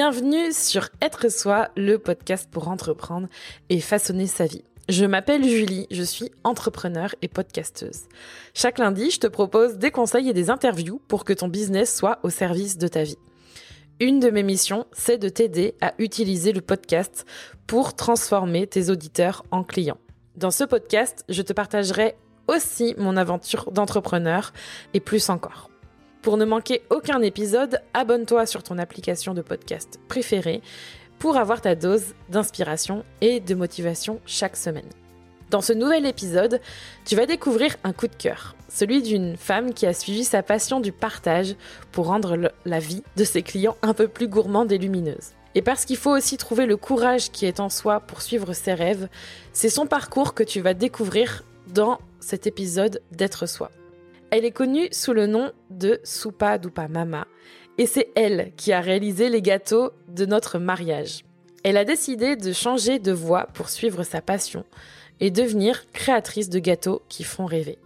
Bienvenue sur Être Soi, le podcast pour entreprendre et façonner sa vie. Je m'appelle Julie, je suis entrepreneur et podcasteuse. Chaque lundi, je te propose des conseils et des interviews pour que ton business soit au service de ta vie. Une de mes missions, c'est de t'aider à utiliser le podcast pour transformer tes auditeurs en clients. Dans ce podcast, je te partagerai aussi mon aventure d'entrepreneur et plus encore. Pour ne manquer aucun épisode, abonne-toi sur ton application de podcast préférée pour avoir ta dose d'inspiration et de motivation chaque semaine. Dans ce nouvel épisode, tu vas découvrir un coup de cœur, celui d'une femme qui a suivi sa passion du partage pour rendre la vie de ses clients un peu plus gourmande et lumineuse. Et parce qu'il faut aussi trouver le courage qui est en soi pour suivre ses rêves, c'est son parcours que tu vas découvrir dans cet épisode d'être soi. Elle est connue sous le nom de Soupa Dupa Mama et c'est elle qui a réalisé les gâteaux de notre mariage. Elle a décidé de changer de voie pour suivre sa passion et devenir créatrice de gâteaux qui font rêver.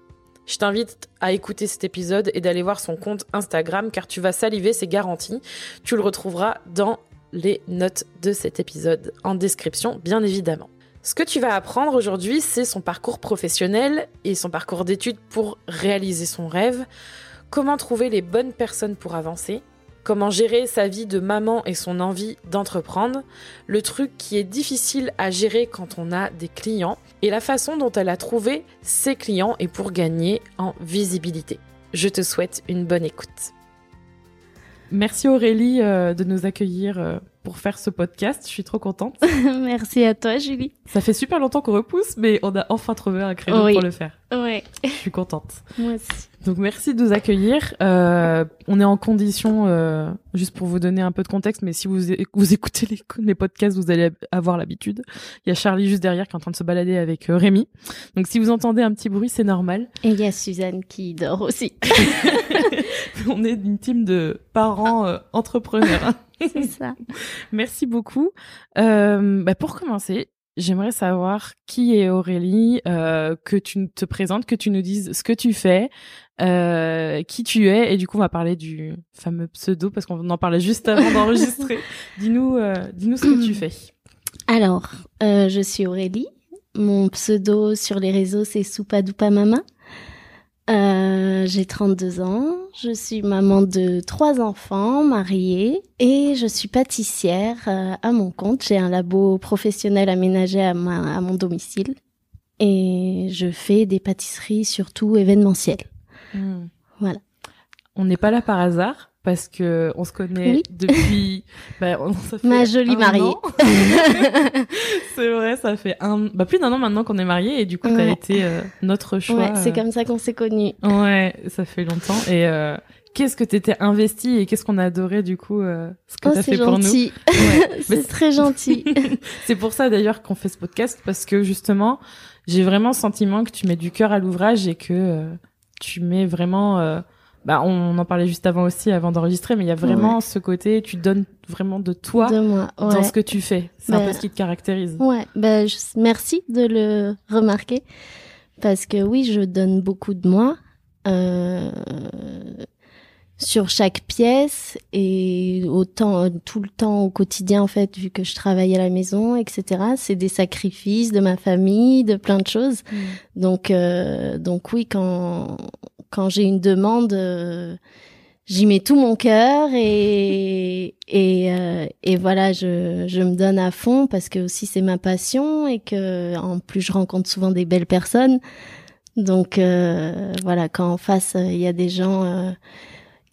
Je t'invite à écouter cet épisode et d'aller voir son compte Instagram car tu vas saliver, c'est garanti. Tu le retrouveras dans les notes de cet épisode en description, bien évidemment. Ce que tu vas apprendre aujourd'hui, c'est son parcours professionnel et son parcours d'études pour réaliser son rêve, comment trouver les bonnes personnes pour avancer, comment gérer sa vie de maman et son envie d'entreprendre, le truc qui est difficile à gérer quand on a des clients, et la façon dont elle a trouvé ses clients et pour gagner en visibilité. Je te souhaite une bonne écoute. Merci Aurélie euh, de nous accueillir euh, pour faire ce podcast. Je suis trop contente. Merci à toi, Julie. Ça fait super longtemps qu'on repousse, mais on a enfin trouvé un créneau pour le faire. Ouais. Je suis contente. Moi aussi. Donc merci de nous accueillir. Euh, on est en condition, euh, juste pour vous donner un peu de contexte, mais si vous, vous écoutez les, les podcasts, vous allez avoir l'habitude. Il y a Charlie juste derrière qui est en train de se balader avec euh, Rémi. Donc si vous entendez un petit bruit, c'est normal. Et il y a Suzanne qui dort aussi. on est une team de parents euh, entrepreneurs. C'est ça. Merci beaucoup. Euh, bah pour commencer, J'aimerais savoir qui est Aurélie, euh, que tu te présentes, que tu nous dises ce que tu fais, euh, qui tu es, et du coup on va parler du fameux pseudo parce qu'on en parlait juste avant d'enregistrer. dis-nous, euh, dis-nous ce que tu fais. Alors, je suis Aurélie. Mon pseudo sur les réseaux c'est Soupadoupa Mama. Euh, j'ai 32 ans, je suis maman de trois enfants, mariée, et je suis pâtissière euh, à mon compte. J'ai un labo professionnel aménagé à, ma, à mon domicile et je fais des pâtisseries surtout événementielles. Hmm. Voilà. On n'est pas là par hasard parce que on se connaît Oui. depuis bah, on- ça fait Ma jolie un mariée. c'est vrai, ça fait un bah plus d'un an maintenant qu'on est mariés et du coup t'as Ouais. été euh, notre choix. Ouais, c'est euh, comme ça qu'on s'est connus. Ouais, ça fait longtemps et euh, qu'est-ce que t'étais investi et qu'est-ce qu'on a adoré du coup euh, ce que Oh, t'as c'est fait pour nous? Ouais. C'est très gentil. C'est pour ça d'ailleurs qu'on fait ce podcast parce que justement, j'ai vraiment le sentiment que tu mets du cœur à l'ouvrage et que euh, tu mets vraiment. Bah, on en parlait juste avant aussi, avant d'enregistrer, mais il y a vraiment ce côté, tu donnes vraiment de toi de moi. dans Ouais. ce que tu fais. C'est un Bah, peu ce qui te caractérise. Ouais, ben je- merci de le remarquer parce que oui, je donne beaucoup de moi euh, sur chaque pièce et autant euh, tout le temps au quotidien en fait vu que je travaille à la maison, etc. C'est des sacrifices de ma famille, de plein de choses. Donc euh, donc oui, quand quand j'ai une demande. euh, J'y mets tout mon cœur et et euh, et voilà, je je me donne à fond parce que aussi c'est ma passion et que en plus je rencontre souvent des belles personnes. Donc euh, voilà, quand en face euh, il y a des gens euh,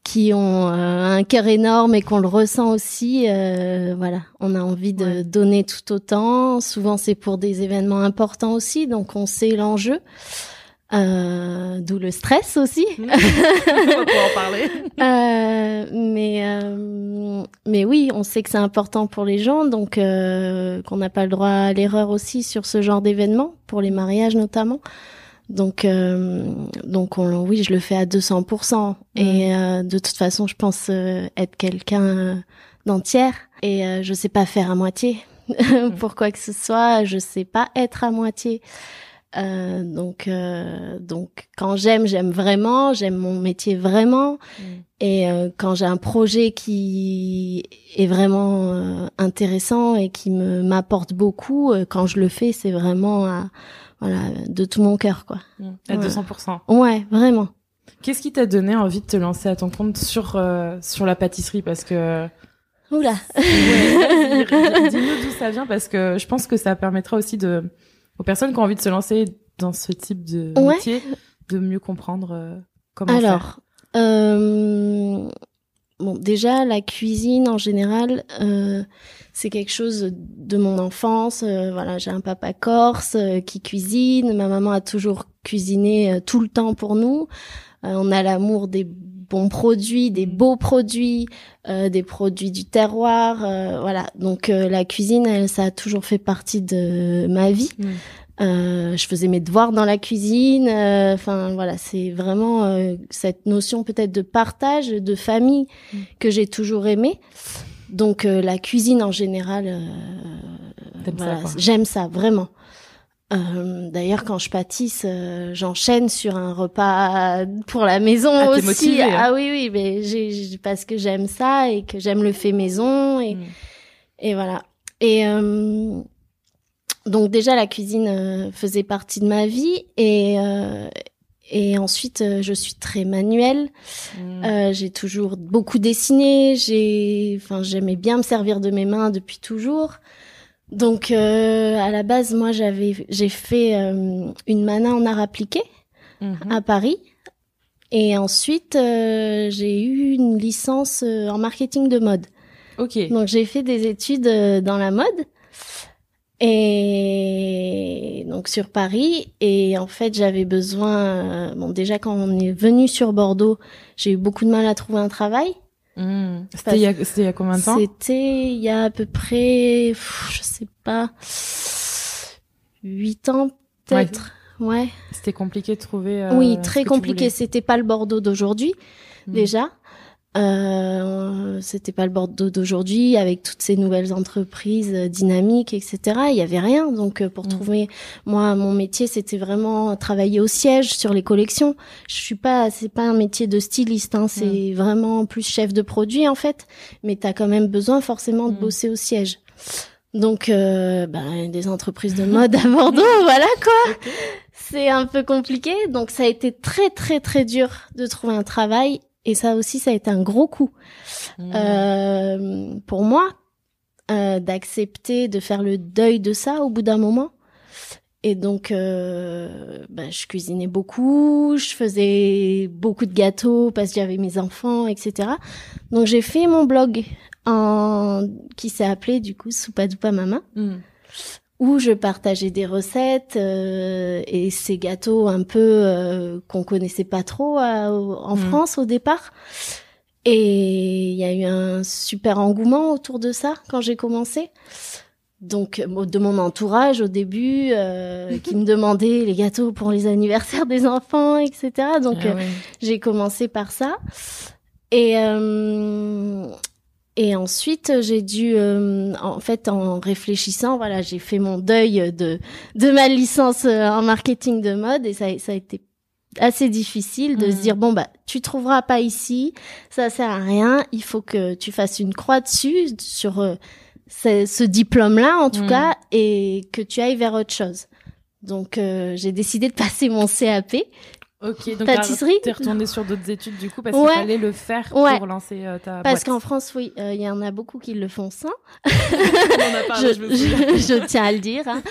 qui ont euh, un cœur énorme et qu'on le ressent aussi, euh, voilà, on a envie de Ouais. donner tout autant. Souvent c'est pour des événements importants aussi, donc on sait l'enjeu. Euh, D'où le stress aussi. on va pouvoir en parler. Euh, mais euh, mais oui, on sait que c'est important pour les gens, donc euh, qu'on n'a pas le droit à l'erreur aussi sur ce genre d'événement, pour les mariages notamment. Donc euh, donc on, oui, je le fais à 200%. Et euh, de toute façon, je pense être quelqu'un d'entière et euh, je sais pas faire à moitié. pour quoi que ce soit, je sais pas être à moitié. Euh, donc, euh, donc quand j'aime, j'aime vraiment, j'aime mon métier vraiment. Mm. Et euh, quand j'ai un projet qui est vraiment euh, intéressant et qui me m'apporte beaucoup, euh, quand je le fais, c'est vraiment à- voilà de tout mon cœur, quoi. Mm. À Ouais. 200%. Ouais, vraiment. Qu'est-ce qui t'a donné envie de te lancer à ton compte sur, euh, sur la pâtisserie? Parce que. Oula. Ouais, Dis-nous d'où ça vient parce que je pense que ça permettra aussi de, aux personnes qui ont envie de se lancer dans ce type de Ouais. métier de mieux comprendre euh, comment faire. Alors, euh, bon, déjà la cuisine en général, euh, c'est quelque chose de mon enfance. Euh, voilà, j'ai un papa corse euh, qui cuisine. Ma maman a toujours cuisiné euh, tout le temps pour nous. On a l'amour des bons produits, des beaux produits, euh, des produits du terroir. euh, voilà, donc euh, la cuisine, elle, ça a toujours fait partie de ma vie. Mm. Euh, je faisais mes devoirs dans la cuisine. euh, Enfin voilà, c'est vraiment euh, cette notion peut-être de partage, de famille Mm. que j'ai toujours aimé. Donc euh, la cuisine en général, euh, voilà, j'aime ça vraiment. Euh, D'ailleurs, quand je pâtisse, euh, j'enchaîne sur un repas pour la maison Ah, aussi. motivée, hein. Ah oui, oui, mais j'ai parce que j'aime ça et que j'aime le fait maison et Mm. et voilà. Et euh, donc déjà la cuisine euh, faisait partie de ma vie et euh, et ensuite je suis très manuelle. Mm. Euh, j'ai toujours beaucoup dessiné. J'ai, enfin j'aimais bien me servir de mes mains depuis toujours. Donc euh, à la base moi j'avais j'ai fait euh, une mana en art appliqué Mhm. à Paris. Et ensuite, euh, j'ai eu une licence euh, en marketing de mode. Ok. Donc j'ai fait des études euh, dans la mode et donc sur Paris et en fait j'avais besoin bon déjà quand on est venu sur Bordeaux j'ai eu beaucoup de mal à trouver un travail Mm. C'était il y a, c'était il y a combien de temps c'était il y a à peu près pff, je sais pas huit ans peut-être ouais, C'était compliqué de trouver. euh, oui très compliqué c'était pas le Bordeaux d'aujourd'hui Mm. déjà. Euh, c'était pas le Bordeaux d'aujourd'hui avec toutes ces nouvelles entreprises euh, dynamiques, etc. Il y avait rien. Donc euh, pour Mm. trouver, moi, mon métier, c'était vraiment travailler au siège sur les collections. Je suis pas, c'est pas un métier de styliste. Hein, c'est vraiment plus chef de produit en fait. Mais t'as quand même besoin forcément de Mm. bosser au siège. Donc, euh, ben, des entreprises de mode à Bordeaux, voilà quoi. C'est un peu compliqué. Donc, ça a été très, très, très dur de trouver un travail. Et ça aussi, ça a été un gros coup Mm. euh, pour moi euh, d'accepter de faire le deuil de ça au bout d'un moment. Et donc, euh, ben, je cuisinais beaucoup, je faisais beaucoup de gâteaux parce que j'avais mes enfants, etc. Donc, j'ai fait mon blog en... qui s'est appelé du coup Soupa Dupa Mama Mm. Où je partageais des recettes euh, et ces gâteaux un peu euh, qu'on connaissait pas trop au- en Mhm. France au départ. Et il y a eu un super engouement autour de ça quand j'ai commencé. Donc euh, de mon entourage au début euh, qui me demandait les gâteaux pour les anniversaires des enfants, etc. Donc Ah euh, ouais. j'ai commencé par ça. Et, euh, et ensuite, j'ai dû, euh, en fait, en réfléchissant, voilà, j'ai fait mon deuil de, de ma licence euh, en marketing de mode et ça, a- ça a été assez difficile de se dire, bon, bah, tu trouveras pas ici, ça sert à rien, il faut que tu fasses une croix dessus, sur euh, ce, ce diplôme-là, en tout Mhm. cas, et que tu ailles vers autre chose. Donc, euh, j'ai décidé de passer mon CAP. Ok, donc Pâtisserie t'es retourné sur d'autres études du coup parce Ouais. qu'il fallait le faire Ouais. pour lancer euh, ta Parce qu'en France, oui, euh, il y en a beaucoup qui le font sans. On en a parlé, je, tiens à le dire, hein.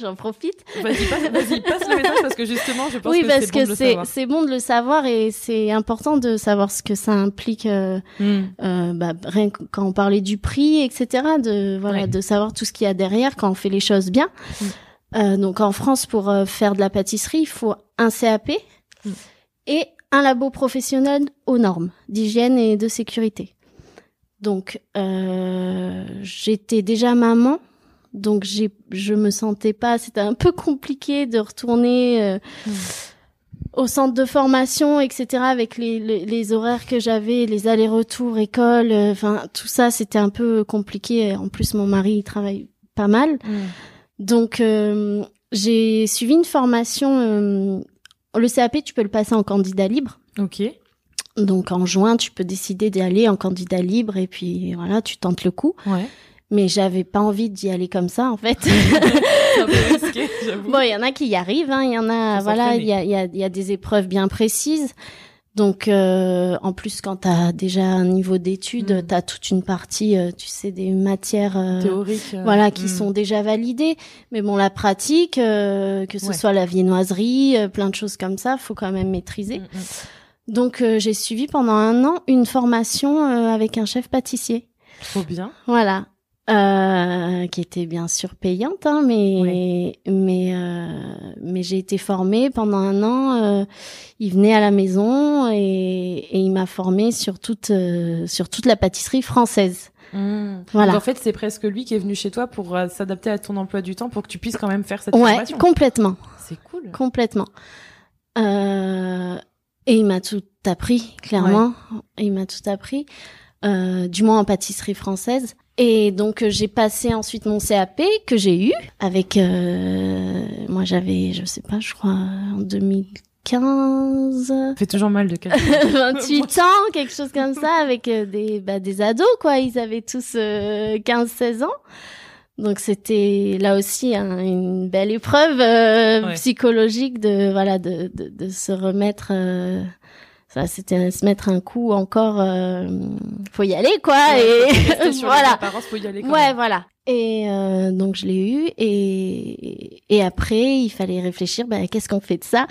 j'en profite. Vas-y, passe, vas-y, passe le message parce que justement, je pense oui, que parce c'est bon que de le c'est savoir. c'est bon de le savoir et c'est important de savoir ce que ça implique. euh, Mm. euh, bah, rien que quand on parlait du prix, etc. De voilà, Ouais. de savoir tout ce qu'il y a derrière quand on fait les choses bien. Mm. Euh, donc en France, pour faire de la pâtisserie, il faut un CAP Mm. et un labo professionnel aux normes d'hygiène et de sécurité. Donc euh, j'étais déjà maman, donc j'ai je me sentais pas. C'était un peu compliqué de retourner. euh, Mm. au centre de formation, etc., avec les, les, les horaires que j'avais, les allers-retours, école, euh, enfin tout ça, c'était un peu compliqué. En plus, mon mari il travaille pas mal, Mm. donc euh, j'ai suivi une formation. Le CAP, tu peux le passer en candidat libre. Ok. Donc en juin, tu peux décider d'y aller en candidat libre et puis voilà, tu tentes le coup. Ouais. Mais j'avais pas envie d'y aller comme ça en fait. Risqué, bon, il y en a qui y arrivent, hein. Il y en a, Faut voilà, s'entraîner. il y a, il y, a, il y a des épreuves bien précises. Donc euh, en plus, quand tu as déjà un niveau d'études, Mm. tu as toute une partie, euh, tu sais, des matières. euh, Théorique. euh, voilà, qui hmm. sont déjà validées. Mais bon, la pratique, euh, que ce Ouais. soit la viennoiserie, euh, plein de choses comme ça, faut quand même maîtriser. Mm, mm. Donc euh, j'ai suivi pendant un an une formation euh, avec un chef pâtissier. Trop bien. Voilà. Euh, qui était bien sûr payante, hein, mais mais euh, mais j'ai été formée pendant un an. euh, il venait à la maison et, et il m'a formée sur toute euh, sur toute la pâtisserie française. Hmm. Voilà. Donc, en fait, c'est presque lui qui est venu chez toi pour euh, s'adapter à ton emploi du temps pour que tu puisses quand même faire cette Ouais, formation. complètement. C'est cool. Complètement. Euh, et il m'a tout appris, clairement. Il m'a tout appris, euh, du moins en pâtisserie française. Et donc euh, j'ai passé ensuite mon CAP que j'ai eu avec euh, moi j'avais je sais pas je crois en 2015 Ça fait toujours mal de calculer. 28 ans quelque chose comme ça avec euh, des bah, des ados quoi ils avaient tous 15 16 ans donc c'était là aussi hein, une belle épreuve euh, Ouais. psychologique de voilà de de, de se remettre euh, ça c'était se mettre un coup encore euh, faut y aller quoi Ouais, et sur voilà faut y aller quand ouais même. voilà et euh, donc je l'ai eu et et après il fallait réfléchir ben qu'est-ce qu'on fait de ça?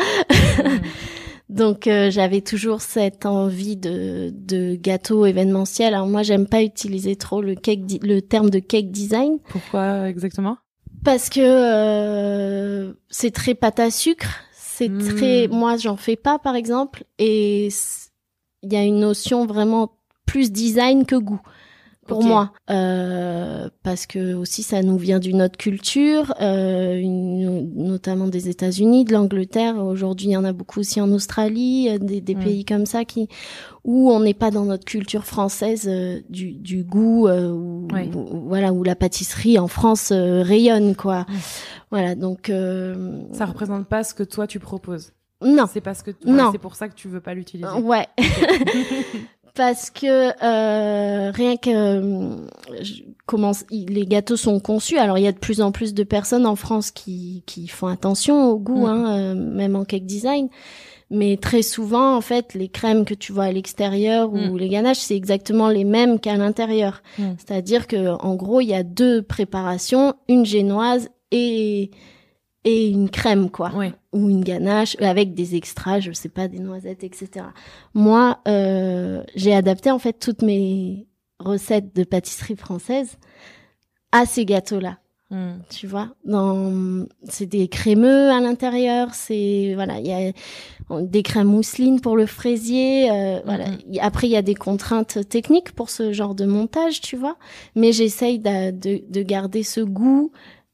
Hmm. donc euh, j'avais toujours cette envie de, de gâteau événementiel. Alors moi j'aime pas utiliser trop le cake di- le terme de cake design Pourquoi exactement? Parce que euh, c'est très pâte à sucre, c'est Mm. très moi j'en fais pas par exemple et il y a une notion vraiment plus design que goût pour moi euh, parce que aussi ça nous vient d'une autre culture euh, une- notamment des États-Unis de l'Angleterre aujourd'hui il y en a beaucoup aussi en Australie euh, des, des Mm. pays comme ça qui où on n'est pas dans notre culture française euh, du, du goût euh, où, voilà où la pâtisserie en France rayonne quoi. Voilà donc euh, Ça représente pas ce que toi tu proposes. non C'est parce que Non. c'est pour ça que tu veux pas l'utiliser. Ouais. Parce que euh, rien que euh, je- il- les gâteaux sont conçus. Alors il y a de plus en plus de personnes en France qui qui font attention au goût, Mm. hein, euh, même en cake design. Mais très souvent, en fait, les crèmes que tu vois à l'extérieur ou Mm. les ganaches, c'est exactement les mêmes qu'à l'intérieur. Mm. C'est-à-dire que en gros, il y a deux préparations, une génoise et et une crème, quoi Ouais. ou une ganache avec des extras, je sais pas, des noisettes, etc. Moi, euh, j'ai adapté en fait toutes mes recettes de pâtisserie française à ces gâteaux-là. Hmm. Tu vois, dans c'est des crémeux à l'intérieur, c'est voilà, il y a des crèmes mousseline pour le fraisier, euh, voilà. Y- Après, il y a des contraintes techniques pour ce genre de montage, tu vois, mais j'essaye de, de, de garder ce goût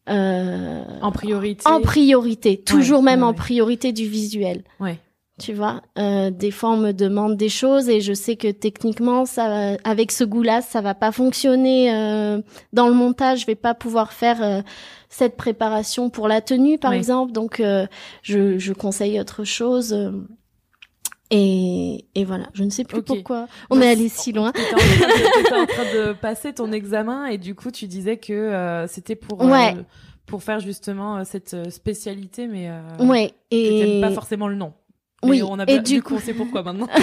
euh, En priorité. en priorité, toujours même ouais, en priorité du visuel. Ouais. Tu vois, euh, des fois on me demande des choses et je sais que techniquement, ça, avec ce goût-là, ça va pas fonctionner euh, dans le montage. Je vais pas pouvoir faire euh, cette préparation pour la tenue, par exemple. Donc, euh, je, je conseille autre chose. Et, et voilà, je ne sais plus pourquoi on est allé si loin. De- t'étais en train de passer ton examen et du coup tu disais que euh, c'était pour euh, pour faire justement euh, cette spécialité mais Ouais, et pas forcément le nom. Mais Oui, on a et du du coup coup- on sait pourquoi maintenant.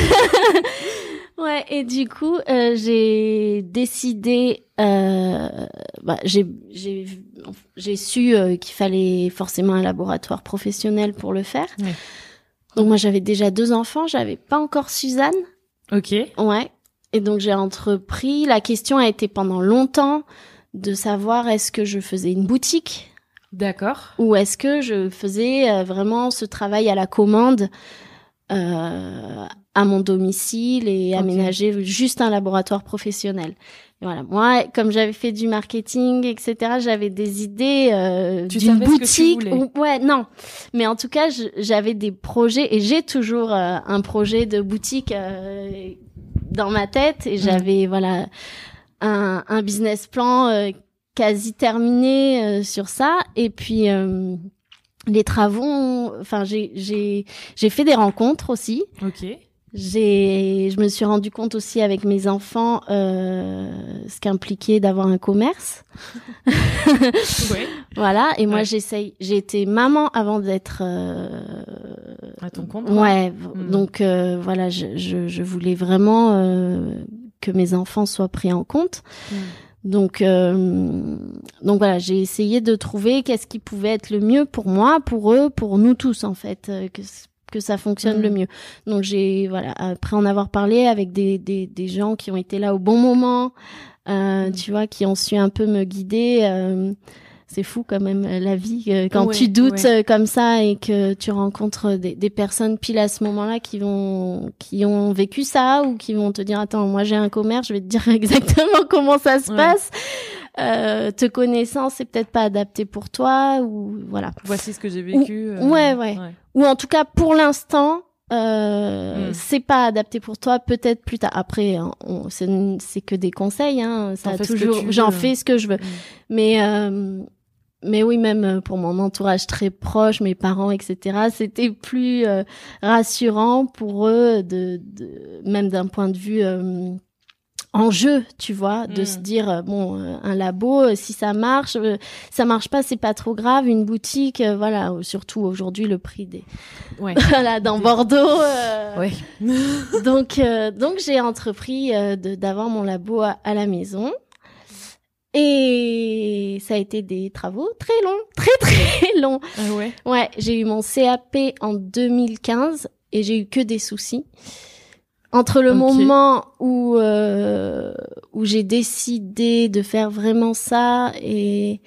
Ouais, et du coup, j'ai décidé, euh, bah, j'ai j'ai j'ai su qu'il fallait forcément un laboratoire professionnel pour le faire. Ouais. Donc moi, j'avais déjà deux enfants, j'avais pas encore Suzanne. ok. Ouais. Et donc j'ai entrepris. La question a été pendant longtemps de savoir est-ce que je faisais une boutique? D'accord. ou est-ce que je faisais euh, vraiment ce travail à la commande euh, à mon domicile et aménager juste un laboratoire professionnel? Et voilà, moi, comme j'avais fait du marketing, etc., j'avais des idées euh, d'une que tu boutique. ouais, non, mais en tout cas, j'avais des projets et j'ai toujours euh, un projet de boutique euh, dans ma tête Mm. et j'avais voilà un, un business plan euh, quasi terminé euh, sur ça. Et puis, euh, les travaux, enfin j'ai j'ai j'ai fait des rencontres aussi. Ok. J'ai, je me suis rendu compte aussi avec mes enfants euh, ce qu'impliquait d'avoir un commerce. ouais. Voilà. Et moi, Ouais. j'essaye. J'ai été maman avant d'être. euh, À ton compte. Ouais. Mm. Donc euh, voilà, je, je, je voulais vraiment euh, que mes enfants soient pris en compte. Mm. Donc, euh, donc voilà, j'ai essayé de trouver qu'est-ce qui pouvait être le mieux pour moi, pour eux, pour nous tous en fait, euh, que que ça fonctionne le mieux. Donc j'ai voilà, après en avoir parlé avec des des, des gens qui ont été là au bon moment, euh, Mhm. tu vois, qui ont su un peu me guider. euh, c'est fou quand même euh, la vie euh, quand Ouais, tu doutes ouais. euh, comme ça et que tu rencontres des, des personnes pile à ce moment-là qui vont qui ont vécu ça ou qui vont te dire attends moi j'ai un commerce je vais te dire exactement comment ça se Ouais. passe euh, te connaissant c'est peut-être pas adapté pour toi ou voilà Voici ce que j'ai vécu. euh, ouais, ouais. ou en tout cas pour l'instant euh, Mm. c'est pas adapté pour toi peut-être plus tard après hein, c'est que des conseils hein ça a toujours j'en fais ce que je veux Mm. mais euh, mais oui, même pour mon entourage très proche, mes parents, etc., c'était plus euh, rassurant pour eux, de, de même d'un point de vue euh, enjeu, tu vois, de Mm. se dire euh, bon, euh, un labo, euh, si ça marche, euh, ça marche pas, c'est pas trop grave. Une boutique, voilà, surtout aujourd'hui le prix des, Ouais. voilà, dans Bordeaux. euh, Ouais. donc, euh, donc j'ai entrepris euh, d'avoir mon labo à, à la maison. Et ça a été des travaux très longs, très très longs. Ah ouais. Ouais, j'ai eu mon CAP en 2015 et j'ai eu que des soucis. Entre le moment où euh, où j'ai décidé de faire vraiment ça et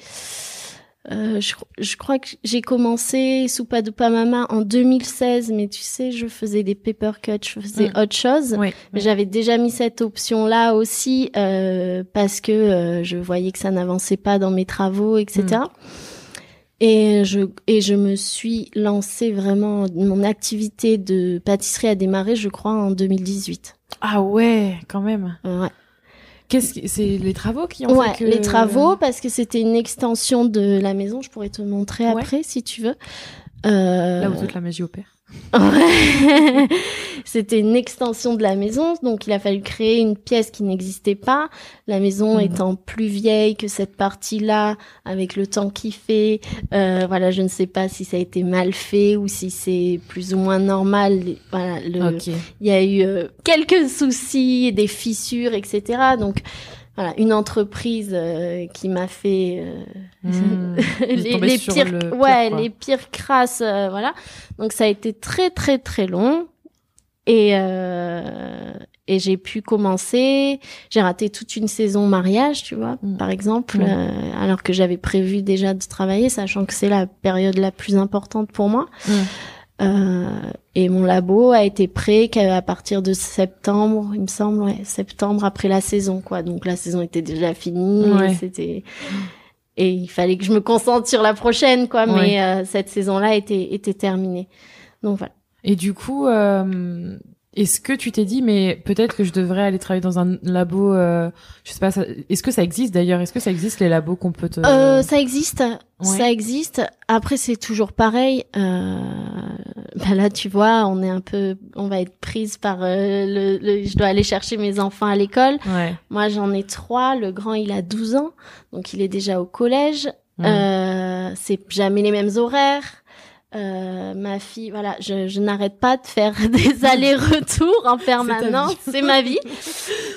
euh, je, je crois que j'ai commencé Soupa Dupa Mama en 2016, mais tu sais, je faisais des paper cuts, je faisais autre chose. Ouais. Mais j'avais déjà mis cette option-là aussi euh, parce que euh, je voyais que ça n'avançait pas dans mes travaux, etc. Et je et je me suis lancée vraiment. Mon activité de pâtisserie a démarré, je crois, en 2018. Ah ouais, quand même. Ouais. Qu'est-ce que c'est les travaux qui ont Ouais, fait que les travaux parce que c'était une extension de la maison. Je pourrais te montrer Ouais. après si tu veux. Euh, Là où toute la magie opère. C'était une extension de la maison, donc il a fallu créer une pièce qui n'existait pas. La maison Mhm. étant plus vieille que cette partie-là, avec le temps qui fait, euh, voilà, je ne sais pas si ça a été mal fait ou si c'est plus ou moins normal. Voilà, le, il y a eu euh, quelques soucis, des fissures, etc. Donc voilà, une entreprise euh, qui m'a fait euh, Mmh. les, pires, le pire, ouais, quoi. les pires crasses, euh, voilà. Donc ça a été très très très long et euh, et j'ai pu commencer. J'ai raté toute une saison mariage, tu vois, Mm. par exemple, Mm. euh, alors que j'avais prévu déjà de travailler, sachant que c'est la période la plus importante pour moi. Euh, et mon labo a été prêt qu'à partir de septembre, il me semble, ouais, septembre après la saison, quoi. Donc la saison était déjà finie, Ouais. c'était et il fallait que je me concentre sur la prochaine, quoi. Ouais. Mais euh, cette saison-là était était terminée. Donc voilà. Et du coup, euh, est-ce que tu t'es dit, mais peut-être que je devrais aller travailler dans un labo, euh, je sais pas, est-ce que ça existe d'ailleurs? Est-ce que ça existe les labos qu'on peut te... Euh, ça existe, Ouais. ça existe. Après, c'est toujours pareil. Euh, bah là, tu vois, on est un peu, on va être prise par euh, le, le- Je dois aller chercher mes enfants à l'école. Ouais. Moi, j'en ai trois. Le grand, il a 12 ans, donc il est déjà au collège. Mm. Euh, c'est jamais les mêmes horaires. Euh, ma fille, voilà, je, je n'arrête pas de faire des allers-retours en permanence. C'est ma vie.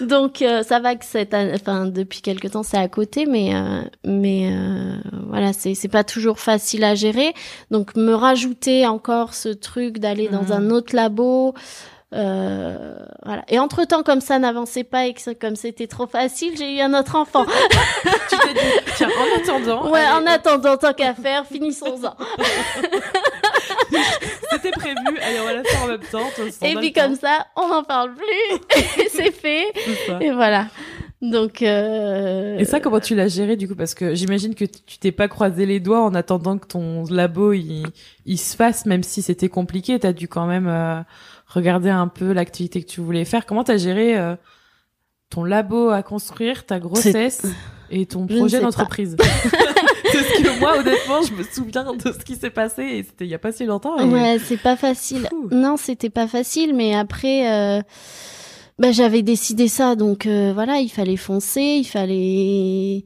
Donc euh, ça va que cette, enfin depuis quelque temps c'est à côté, mais euh, mais euh, voilà, c'est c'est pas toujours facile à gérer. Donc me rajouter encore ce truc d'aller dans Mhm. un autre labo. Euh, voilà. Et entre temps, comme ça n'avançait pas et que ça- comme c'était trop facile, j'ai eu un autre enfant. tu t'es dit, tiens, en attendant, ouais, allez, en attendant, tant qu'à faire, finissons-en. c'était prévu, allez, on va la faire en même temps. Et puis temps. comme ça, on n'en parle plus. Et c'est fait. Et voilà. Donc. Euh... Et ça, comment tu l'as géré du coup? Parce que j'imagine que tu t'es pas croisé les doigts en attendant que ton labo il, il se fasse, même si c'était compliqué. T'as dû quand même euh, regarder un peu l'activité que tu voulais faire. Comment t'as géré euh, ton labo à construire, ta grossesse et ton Je projet d'entreprise ce que moi, honnêtement, je me souviens de ce qui s'est passé et c'était il y a pas si longtemps. Ouais, c'est pas facile. Non, c'était pas facile, mais après, euh, bah, j'avais décidé ça, donc euh, voilà, il fallait foncer, il fallait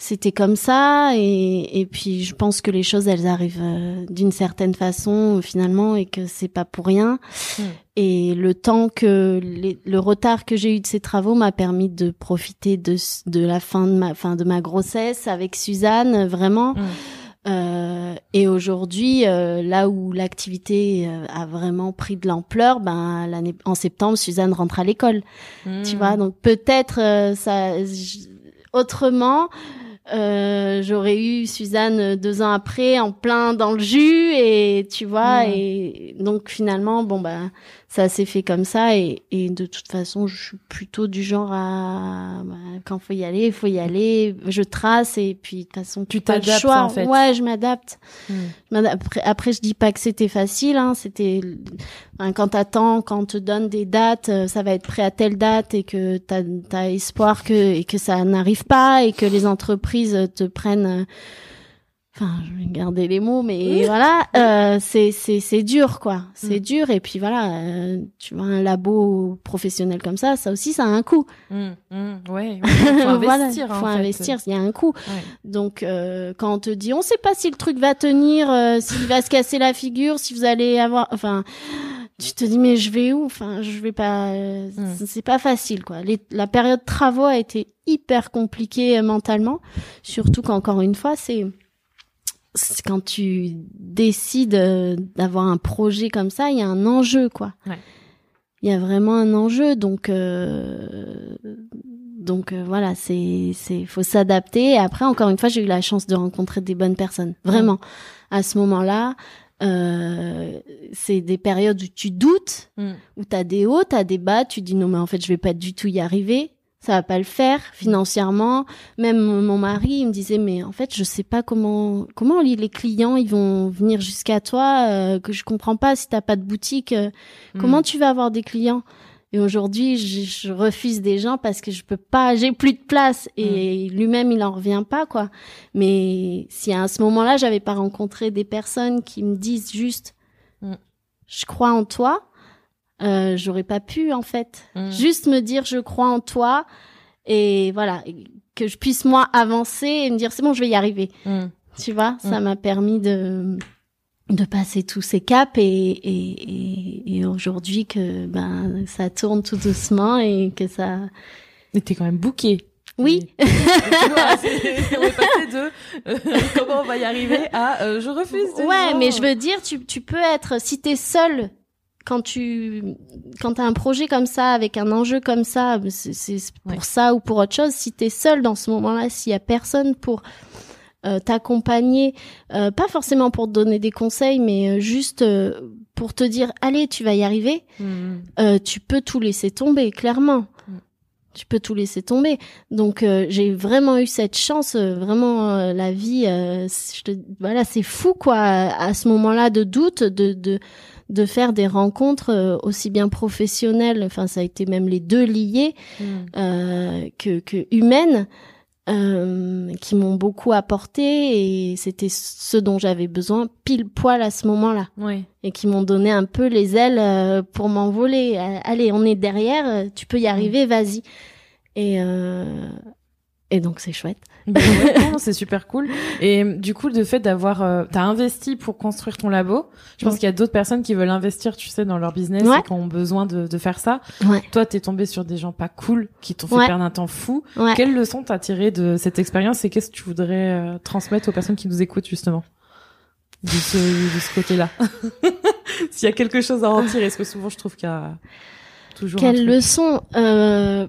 c'était comme ça et, et puis je pense que les choses elles arrivent euh, d'une certaine façon finalement et que c'est pas pour rien hmm. Et le temps que le retard que j'ai eu de ces travaux m'a permis de profiter de de la fin de ma fin de ma grossesse avec Suzanne vraiment hmm. Euh, et aujourd'hui, euh, là où l'activité euh, a vraiment pris de l'ampleur, ben l'année en septembre, Suzanne rentre à l'école. Tu hmm. vois, donc peut-être ça autrement. Euh, j'aurais eu Suzanne deux ans après en plein dans le jus et tu vois mmh. et donc finalement bon bah ça s'est fait comme ça et, et de toute façon je suis plutôt du genre à bah, quand faut y aller il faut y aller je trace et puis de toute façon tu t'adaptes en fait. Ouais je m'adapte. Mmh. après, après je dis pas que c'était facile hein c'était Hein, quand t'attends, quand on te donne des dates, euh, ça va être prêt à telle date et que t'as as espoir que et que ça n'arrive pas et que les entreprises te prennent euh, enfin je vais garder les mots mais voilà euh, c'est c'est c'est dur quoi. C'est mm. dur et puis voilà euh, tu vois un labo professionnel comme ça ça aussi ça a un coût. Mmh, mmh, ouais, faut investir faut investir il y a un coût. Donc euh, quand on te dit on sait pas si le truc va tenir euh, s'il va se casser la figure si vous allez avoir enfin tu te dis mais je vais où? Enfin je vais pas euh, mm. c'est pas facile quoi. Les, la période travaux a été hyper compliquée mentalement surtout qu'encore une fois c'est quand tu décides euh, d'avoir un projet comme ça, il y a un enjeu, quoi. Il y a vraiment un enjeu, donc euh, donc euh, voilà, c'est c'est faut s'adapter. Et après, encore une fois, j'ai eu la chance de rencontrer des bonnes personnes, vraiment. À ce moment-là, c'est des périodes où tu doutes, mm. où tu as des hauts, tu as des bas, tu dis non mais en fait je vais pas du tout y arriver ça va pas le faire financièrement. Même mon mari, il me disait mais en fait je sais pas comment comment les clients ils vont venir jusqu'à toi euh, que je comprends pas si t'as pas de boutique. Euh, comment hmm. tu vas avoir des clients? Et aujourd'hui je, refuse des gens parce que je peux pas, j'ai plus de place et hmm. lui-même il en revient pas quoi. Mais si à ce moment-là j'avais pas rencontré des personnes qui me disent juste je crois en toi euh, j'aurais pas pu en fait. Mm. Juste me dire je crois en toi et voilà que je puisse moi avancer et me dire c'est bon je vais y arriver. Mm. Tu vois, ça mm. m'a permis de de passer tous ces caps et et, et, aujourd'hui que ben ça tourne tout doucement et que ça. Mais t'es quand même bouqué. Oui. on est passé de euh, comment on va y arriver à euh, je refuse. Ouais, mais je veux dire, tu, tu peux être si t'es seul quand tu quand as un projet comme ça avec un enjeu comme ça c'est pour ça ou pour autre chose si tu es seul dans ce moment-là s'il y a personne pour euh, t'accompagner euh, pas forcément pour te donner des conseils mais euh, juste pour te dire allez tu vas y arriver mmh. tu peux tout laisser tomber clairement mmh. tu peux tout laisser tomber donc j'ai vraiment eu cette chance vraiment la vie je te, voilà c'est fou quoi à, ce moment-là de doute de de de faire des rencontres euh, aussi bien professionnelles, enfin ça a été même les deux liés, hmm. euh, que, que humaines, euh, qui m'ont beaucoup apporté et c'était ce dont j'avais besoin pile poil à ce moment-là. Oui. Et qui m'ont donné un peu les ailes euh, pour m'envoler. Allez, on est derrière, tu peux y arriver, vas-y. Et, et donc c'est chouette. Bah c'est super cool. Et du coup, le fait d'avoir, euh, t'as investi pour construire ton labo. Je pense qu'il y a d'autres personnes qui veulent investir, tu sais, dans leur business et qui ont besoin de, de faire ça. Ouais. Toi, t'es tombé sur des gens pas cool qui t'ont fait perdre un temps fou. Quelle leçon t'as tiré de cette expérience et qu'est-ce que tu voudrais euh, transmettre aux personnes qui nous écoutent justement? De ce, de ce côté-là S'il y a quelque chose à en tirer, est-ce que souvent je trouve qu'il y a quelle leçon euh,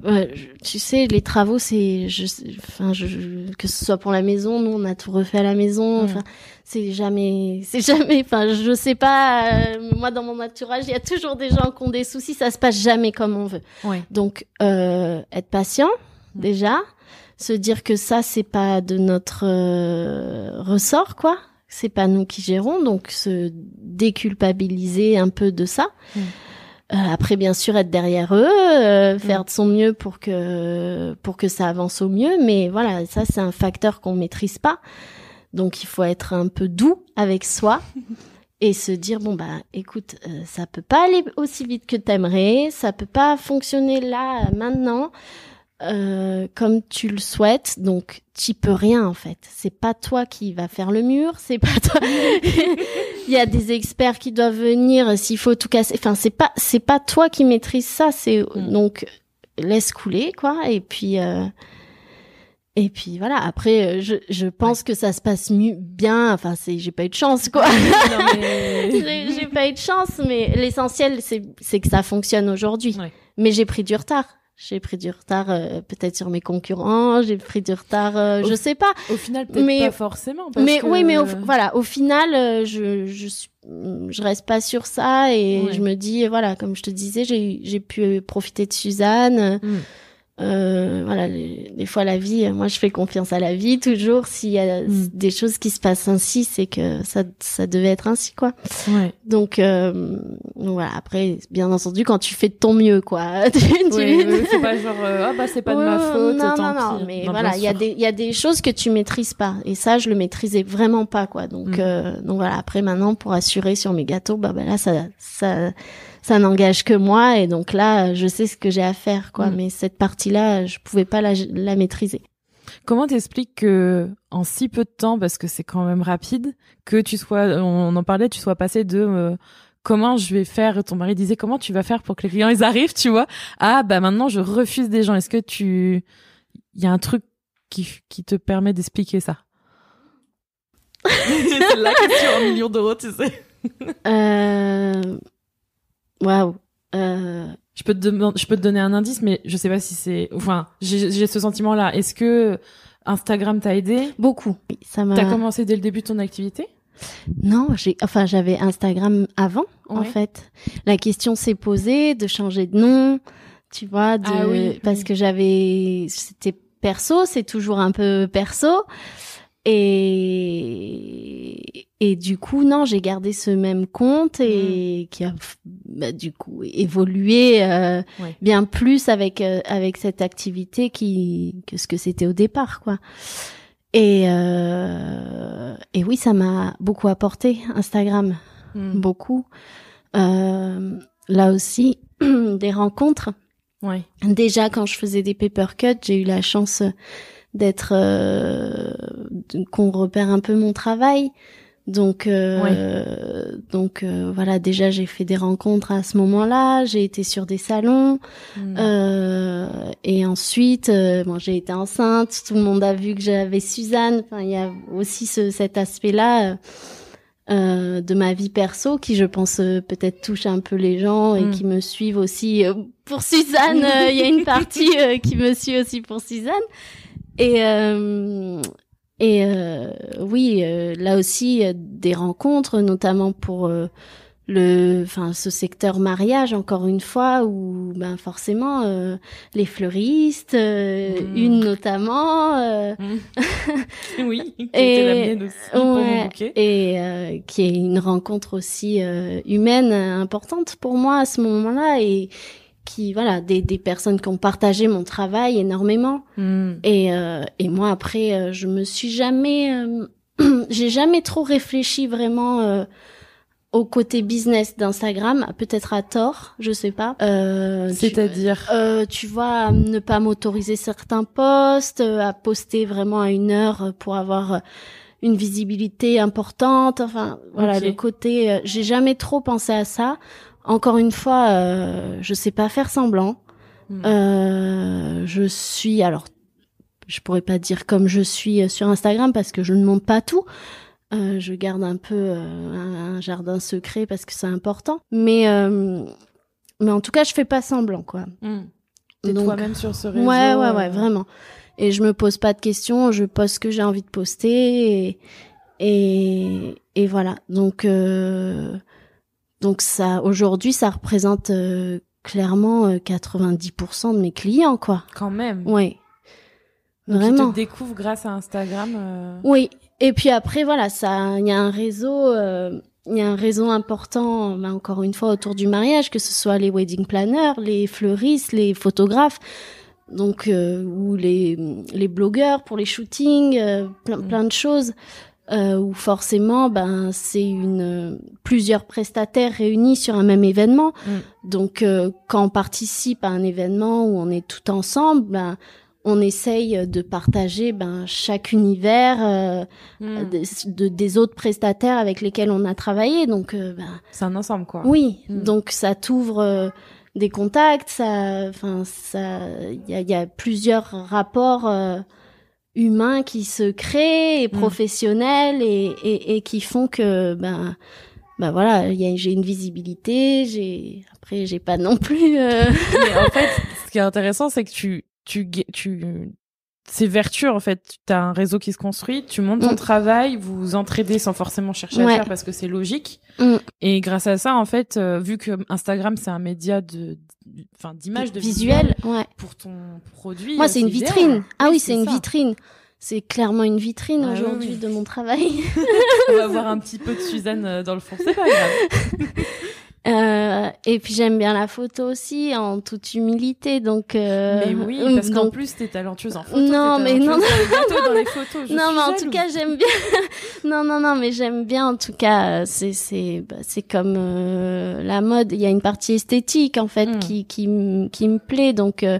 Tu sais, les travaux, c'est, je, enfin, je, que ce soit pour la maison, nous on a tout refait à la maison. Enfin, c'est jamais, c'est jamais. Enfin, je sais pas. Euh, moi, dans mon entourage, il y a toujours des gens qui ont des soucis. Ça se passe jamais comme on veut. Donc, euh, être patient déjà, se dire que ça, c'est pas de notre euh, ressort, quoi. C'est pas nous qui gérons, donc se déculpabiliser un peu de ça. Euh, après, bien sûr, être derrière eux, euh, faire mm. de son mieux pour que pour que ça avance au mieux. Mais voilà, ça c'est un facteur qu'on maîtrise pas. Donc il faut être un peu doux avec soi et se dire bon bah écoute, euh, ça peut pas aller aussi vite que t'aimerais, ça peut pas fonctionner là maintenant. Euh, comme tu le souhaites, donc tu peux rien en fait. C'est pas toi qui va faire le mur, c'est pas toi. Il y a des experts qui doivent venir s'il faut tout casser. Enfin, c'est pas c'est pas toi qui maîtrise ça. C'est Mm. donc laisse couler quoi. Et puis euh, et puis voilà. Après, euh, je je pense que ça se passe mieux bien. Enfin, c'est j'ai pas eu de chance quoi. J'ai j'ai pas eu de chance, mais l'essentiel c'est c'est que ça fonctionne aujourd'hui. Ouais. Mais j'ai pris du retard. J'ai pris du retard euh, peut-être sur mes concurrents, j'ai pris du retard, euh, Au- je sais pas. Au final, peut-être Mais- pas forcément. Parce Mais que- oui, mais au, voilà, au final, euh, je je suis- je reste pas sur ça et Ouais. je me dis voilà, comme je te disais, j'ai j'ai pu profiter de Suzanne. Mm. Euh, voilà, les- des fois la vie, moi je fais confiance à la vie toujours. S'il y a Mm. des choses qui se passent ainsi, c'est que ça ça devait être ainsi quoi. Ouais. Donc, euh, voilà. Après, bien entendu, quand tu fais de ton mieux, quoi. Tu- Oui, oui, c'est pas genre euh, ah bah c'est pas de ma faute. Non, tant non, non. Mais Non, voilà, il y a des il y a des choses que tu maîtrises pas. Et ça, je le maîtrisais vraiment pas, quoi. Donc, Mm. euh, donc voilà. Après, maintenant, pour assurer sur mes gâteaux, bah, bah là, ça ça ça n'engage que moi. Et donc là, je sais ce que j'ai à faire, quoi. Mm. Mais cette partie-là, je pouvais pas la la maîtriser. Comment t'expliques que en si peu de temps, parce que c'est quand même rapide, que tu sois, on en parlait, tu sois passé de euh, comment je vais faire, ton mari disait comment tu vas faire pour que les clients ils arrivent, tu vois, ah bah maintenant je refuse des gens. Est-ce que tu, il y a un truc qui qui te permet d'expliquer ça? C'est la question en millions d'euros, tu sais. Euh... Waouh. Euh... Je peux te demander, je peux te donner un indice, mais je sais pas si c'est, enfin, j'ai ce sentiment-là. Est-ce que Instagram t'a aidé? Beaucoup. Oui, Ça m'a. T'as commencé dès le début de ton activité? Non, j'ai, enfin, j'avais Instagram avant, en fait. La question s'est posée de changer de nom, tu vois, de, Ah oui, parce oui. que j'avais, c'était perso, c'est toujours un peu perso. Et, et du coup, non, j'ai gardé ce même compte et qui a, bah, du coup, évolué, euh, Ouais. bien plus avec, euh, avec cette activité qui, que ce que c'était au départ, quoi. Et, euh, et oui, ça m'a beaucoup apporté, Instagram, Hmm. beaucoup. Euh, là aussi, des rencontres. Ouais. Déjà, quand je faisais des paper cuts, j'ai eu la chance d'être euh, qu'on repère un peu mon travail. Donc, euh, donc euh, voilà. Déjà, j'ai fait des rencontres à ce moment-là. J'ai été sur des salons. Hmm. Euh, et ensuite, euh, bon, j'ai été enceinte. Tout le monde a vu que j'avais Suzanne. Enfin, il y a aussi ce, cet aspect-là euh, de ma vie perso qui, je pense, peut-être touche un peu les gens et Mm. qui me suivent aussi. pour Suzanne, il y a une partie qui me suit aussi pour Suzanne. Et euh, et euh, oui, euh, là aussi des rencontres, notamment pour euh, le, enfin ce secteur mariage encore une fois où ben forcément euh, les fleuristes, euh, Mm. une notamment. euh, oui, qui Et- était la mienne aussi pour mon ouais, bouquet. et euh, qui est une rencontre aussi humaine importante pour moi à ce moment-là et qui voilà des, des personnes qui ont partagé mon travail énormément Hmm. et euh, et moi après euh, je me suis jamais euh, j'ai jamais trop réfléchi vraiment euh, au côté business d'Instagram peut-être à tort je sais pas euh, tu- C'est-à-dire euh, tu vois, à ne pas m'autoriser certains posts, à poster vraiment à une heure pour avoir une visibilité importante. Enfin, voilà, le côté. J'ai jamais trop pensé à ça. Encore une fois, euh, je sais pas faire semblant. Hmm. Euh, je suis alors, je pourrais pas dire comme je suis euh, sur Instagram parce que je ne montre pas tout. Euh, je garde un peu un, un jardin secret parce que c'est important. Mais mais en tout cas, je fais pas semblant quoi. Hmm. T'es toi-même sur ce réseau. Ouais, ouais, ouais, vraiment. Et je me pose pas de questions, je poste ce que j'ai envie de poster et et, et voilà. Donc euh, donc ça aujourd'hui ça représente euh, clairement euh, 90% de mes clients quoi. Quand même. Ouais. Donc, ils Vraiment. te découvrent grâce à Instagram. euh, Oui. Et puis après voilà, ça il y a un réseau euh, il y a un réseau important, bah, encore une fois, autour du mariage, que ce soit les wedding planners, les fleuristes, les photographes, donc euh, ou les, les blogueurs pour les shootings, euh, plein, Mm. plein de choses. Euh, où forcément, ben, c'est une plusieurs prestataires réunis sur un même événement. Mm. Donc, euh, quand on participe à un événement où on est tout ensemble, ben, on essaye de partager ben, chaque univers euh, Mm. des, de- des autres prestataires avec lesquels on a travaillé. Donc, euh, ben, C'est un ensemble, quoi. oui, Mm. donc ça t'ouvre euh, des contacts, ça, enfin, ça, il y a, y a plusieurs rapports euh, humains qui se créent et Mm. professionnels et, et, et qui font que, ben, ben voilà, j'ai une visibilité, j'ai, après, j'ai pas non plus. euh, Mais en fait, ce qui est intéressant, c'est que tu, tu, tu, c'est vertueux en fait. Tu as un réseau qui se construit, tu montes ton Mm. travail, vous vous entraidez sans forcément chercher à faire parce que c'est logique. Mm. Et grâce à ça, en fait, euh, vu que Instagram c'est un média de- enfin d'image de visuel, ouais. pour ton produit. Moi, euh, c'est une idéal. vitrine. Ah oui, c'est une ça. vitrine. C'est clairement une vitrine Ah aujourd'hui oui. de mon travail. On va voir un petit peu de Suzanne euh, dans le fond, c'est pas grave. Euh, et puis j'aime bien la photo aussi, en toute humilité. Donc euh, mais oui, parce qu'en donc- plus t'es talentueuse en photo. Non, mais non, les gâteaux, dans les photos. je non, suis mais en tout cas j'aime bien. non, non, non, mais j'aime bien en tout cas. euh, C'est c'est bah, c'est comme euh, la mode. Il y a une partie esthétique en fait Mm. qui qui qui me plaît. Donc euh,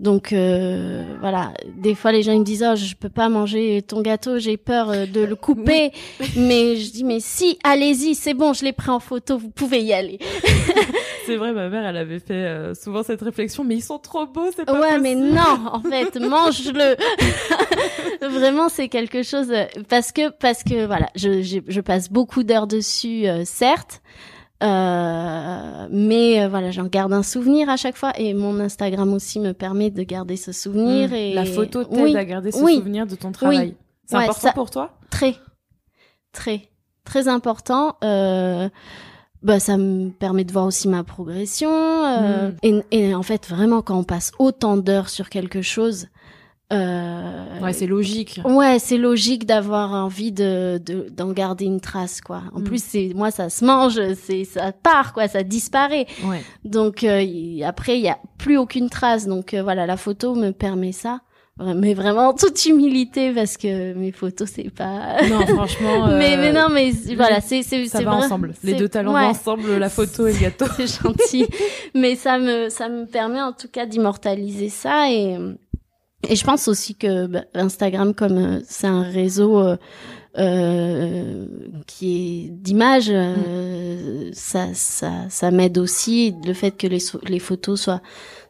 donc euh, voilà. Des fois les gens ils me disent oh je peux pas manger ton gâteau, j'ai peur de le couper. mais je dis mais si, allez-y, c'est bon, je l'ai pris en photo, vous pouvez y aller. C'est vrai, ma mère, elle avait fait euh, souvent cette réflexion, mais ils sont trop beaux, c'est pas Ouais, mais non, en fait, mange-le. Vraiment, c'est quelque chose euh, parce que parce que voilà, je je, je passe beaucoup d'heures dessus, euh, certes, euh, mais euh, voilà, j'en garde un souvenir à chaque fois et mon Instagram aussi me permet de garder ce souvenir Mm. et La photo t'aide oui, à garder ce oui. souvenir de ton travail. C'est Ouais, important ça- pour toi? Très très très important. Euh, bah, ça me permet de voir aussi ma progression. euh, Mm. et, et en fait, vraiment, quand on passe autant d'heures sur quelque chose, euh, Ouais, c'est logique. Ouais, c'est logique d'avoir envie de de- d'en garder une trace quoi. En Mm. plus c'est moi ça se mange, c'est ça part quoi, ça disparaît. Ouais. Donc euh, après il y a plus aucune trace. Donc euh, voilà, la photo me permet ça. Mais vraiment en toute humilité parce que mes photos c'est pas Non, franchement. euh, mais mais non mais voilà, c'est c'est Ça va vrai- ensemble. Les deux talents ouais. vont ensemble, la photo et le gâteau. c'est gentil. Mais ça me, ça me permet en tout cas d'immortaliser ça et, et je pense aussi que bah, Instagram, comme euh, c'est un réseau euh, euh, qui est d'image, euh, ça, ça, ça m'aide aussi. Le fait que les, photos soient,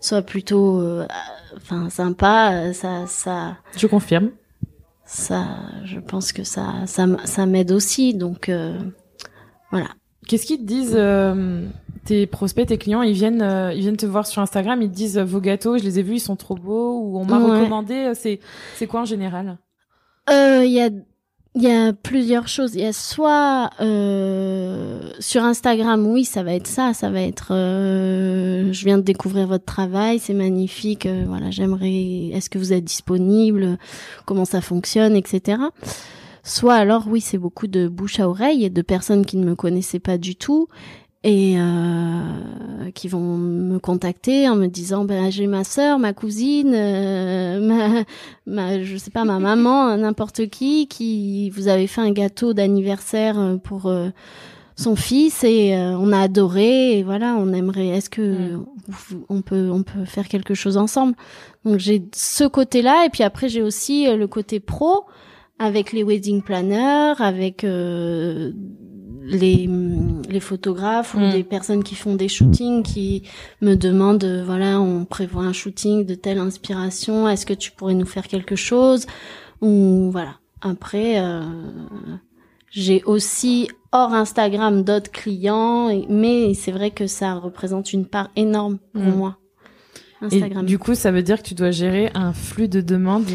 soient plutôt, euh, enfin, sympas, ça, ça, Je confirme. ça, je pense que ça, ça, ça m'aide aussi. Donc, euh, voilà. Qu'est-ce qu'ils te disent euh, tes prospects, tes clients? Ils viennent, euh, ils viennent te voir sur Instagram. Ils te disent vos gâteaux, je les ai vus, ils sont trop beaux. Ou on m'a Ouais. recommandé. C'est, c'est quoi en général? Euh, Il y a il y a plusieurs choses. Il y a soit euh, sur Instagram, oui, ça va être ça, ça va être euh, je viens de découvrir votre travail, c'est magnifique, euh, voilà, j'aimerais est-ce que vous êtes disponible, comment ça fonctionne, etc. Soit alors oui, c'est beaucoup de bouche à oreille et de personnes qui ne me connaissaient pas du tout et euh, qui vont me contacter en me disant ben j'ai ma sœur, ma cousine, euh, ma ma je sais pas ma maman, n'importe qui qui vous avez fait un gâteau d'anniversaire euh, pour euh, son fils et euh, on a adoré et voilà, on aimerait est-ce que Mm. on peut on peut faire quelque chose ensemble? Donc j'ai ce côté-là et puis après j'ai aussi le côté pro avec les wedding planners, avec euh, les, les photographes ou Mm. des personnes qui font des shootings qui me demandent, euh, voilà, on prévoit un shooting de telle inspiration, est-ce que tu pourrais nous faire quelque chose Ou voilà. Après, euh, j'ai aussi hors Instagram d'autres clients, et- mais c'est vrai que ça représente une part énorme pour Mm. moi. Et Instagram. du coup, ça veut dire que tu dois gérer un flux de demandes.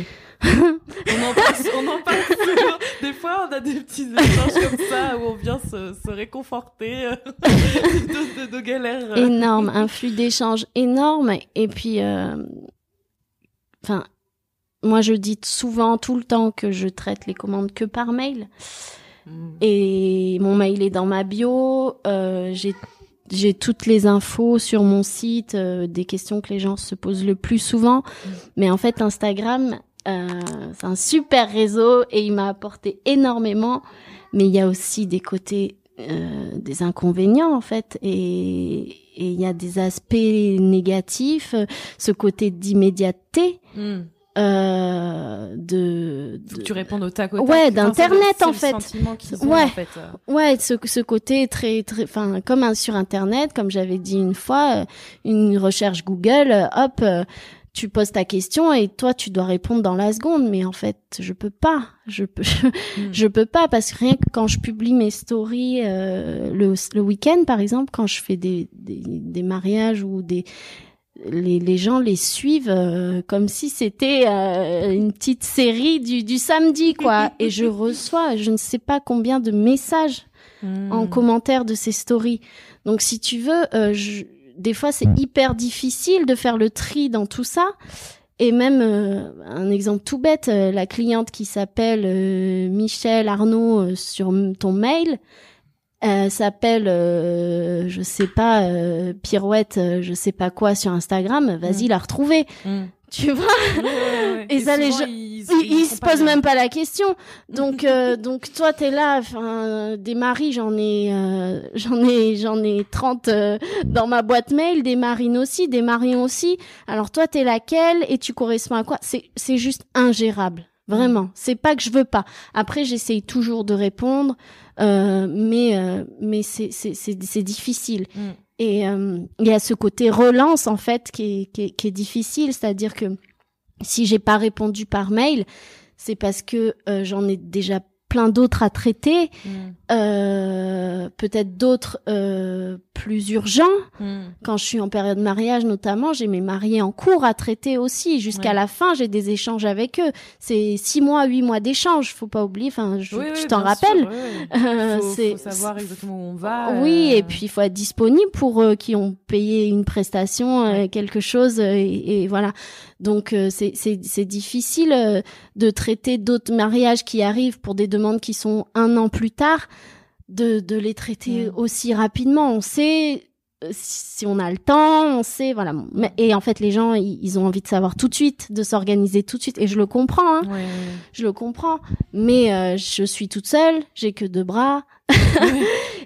On en parle, on en parle souvent. Des fois, on a des petits échanges comme ça où on vient se, se réconforter euh, de, de, de galères. euh. énorme, un flux d'échanges énorme. Et puis, euh, enfin, moi je dis souvent tout le temps que je traite les commandes que par mail. Mm. Et mon mail est dans ma bio. Euh, j'ai j'ai toutes les infos sur mon site, euh, des questions que les gens se posent le plus souvent. Mais en fait, Instagram, c'est un super réseau et il m'a apporté énormément. Mais il y a aussi des côtés, euh, des inconvénients en fait, et et il y a des aspects négatifs, ce côté d'immédiateté. Hmm. Euh, de, Faut de- que tu répondes au tac au tac. Ouais, d'internet, en fait. Ouais. en fait. Ouais, ce, ce côté très très enfin comme un sur internet comme j'avais dit une fois euh, une recherche Google euh, hop euh, tu poses ta question et toi tu dois répondre dans la seconde mais en fait je peux pas je peux Hmm. je peux pas parce que rien que quand je publie mes stories euh, le, le week-end par exemple quand je fais des, des, des mariages ou des les, les gens les suivent euh, comme si c'était euh, une petite série du, du samedi quoi et je reçois je ne sais pas combien de messages Hmm. en commentaire de ces stories donc si tu veux euh, je- des fois c'est hyper difficile de faire le tri dans tout ça et même euh, un exemple tout bête, euh, la cliente qui s'appelle euh, Michel Arnaud euh, sur ton mail euh, s'appelle euh, je sais pas euh, pirouette euh, je sais pas quoi sur Instagram, vas-y Mm. la retrouver. Hmm. Tu vois Ouais, ouais, ouais. Et ça, les gens- ils, ils, ils font se posent bien. même pas la question. Donc euh, donc toi t'es là enfin des maris, j'en ai euh, j'en ai j'en ai 30 euh, dans ma boîte mail, des marines aussi, des marions aussi. Alors toi t'es laquelle et tu corresponds à quoi? C'est c'est juste ingérable. Vraiment, c'est pas que je veux pas. Après, j'essaye toujours de répondre, euh, mais euh, mais c'est c'est c'est c'est difficile. Mm. Et euh, il y a ce côté relance en fait qui est difficile, c'est-à-dire que si j'ai pas répondu par mail, c'est parce que euh, j'en ai déjà plein d'autres à traiter, Hmm. euh, peut-être d'autres euh, plus urgents. Hmm. Quand je suis en période de mariage notamment, j'ai mes mariés en cours à traiter aussi. Jusqu'à Ouais. la fin, j'ai des échanges avec eux. C'est six mois, huit mois d'échanges. Faut pas oublier. Enfin, je, Oui, je oui, t'en rappelle. Euh, faut, c'est- savoir exactement où on va. Oui, euh, et puis il faut être disponible pour eux qui ont payé une prestation, euh, Ouais. quelque chose, euh, et, et voilà. Donc euh, c'est difficile euh, de traiter d'autres mariages qui arrivent pour des demandes qui sont un an plus tard, de de les traiter aussi rapidement. On sait euh, si on a le temps, on sait voilà. Mais, et en fait les gens ils, ont envie de savoir tout de suite, de s'organiser tout de suite, et je le comprends. Hein Ouais, je le comprends, mais euh, je suis toute seule, j'ai que deux bras.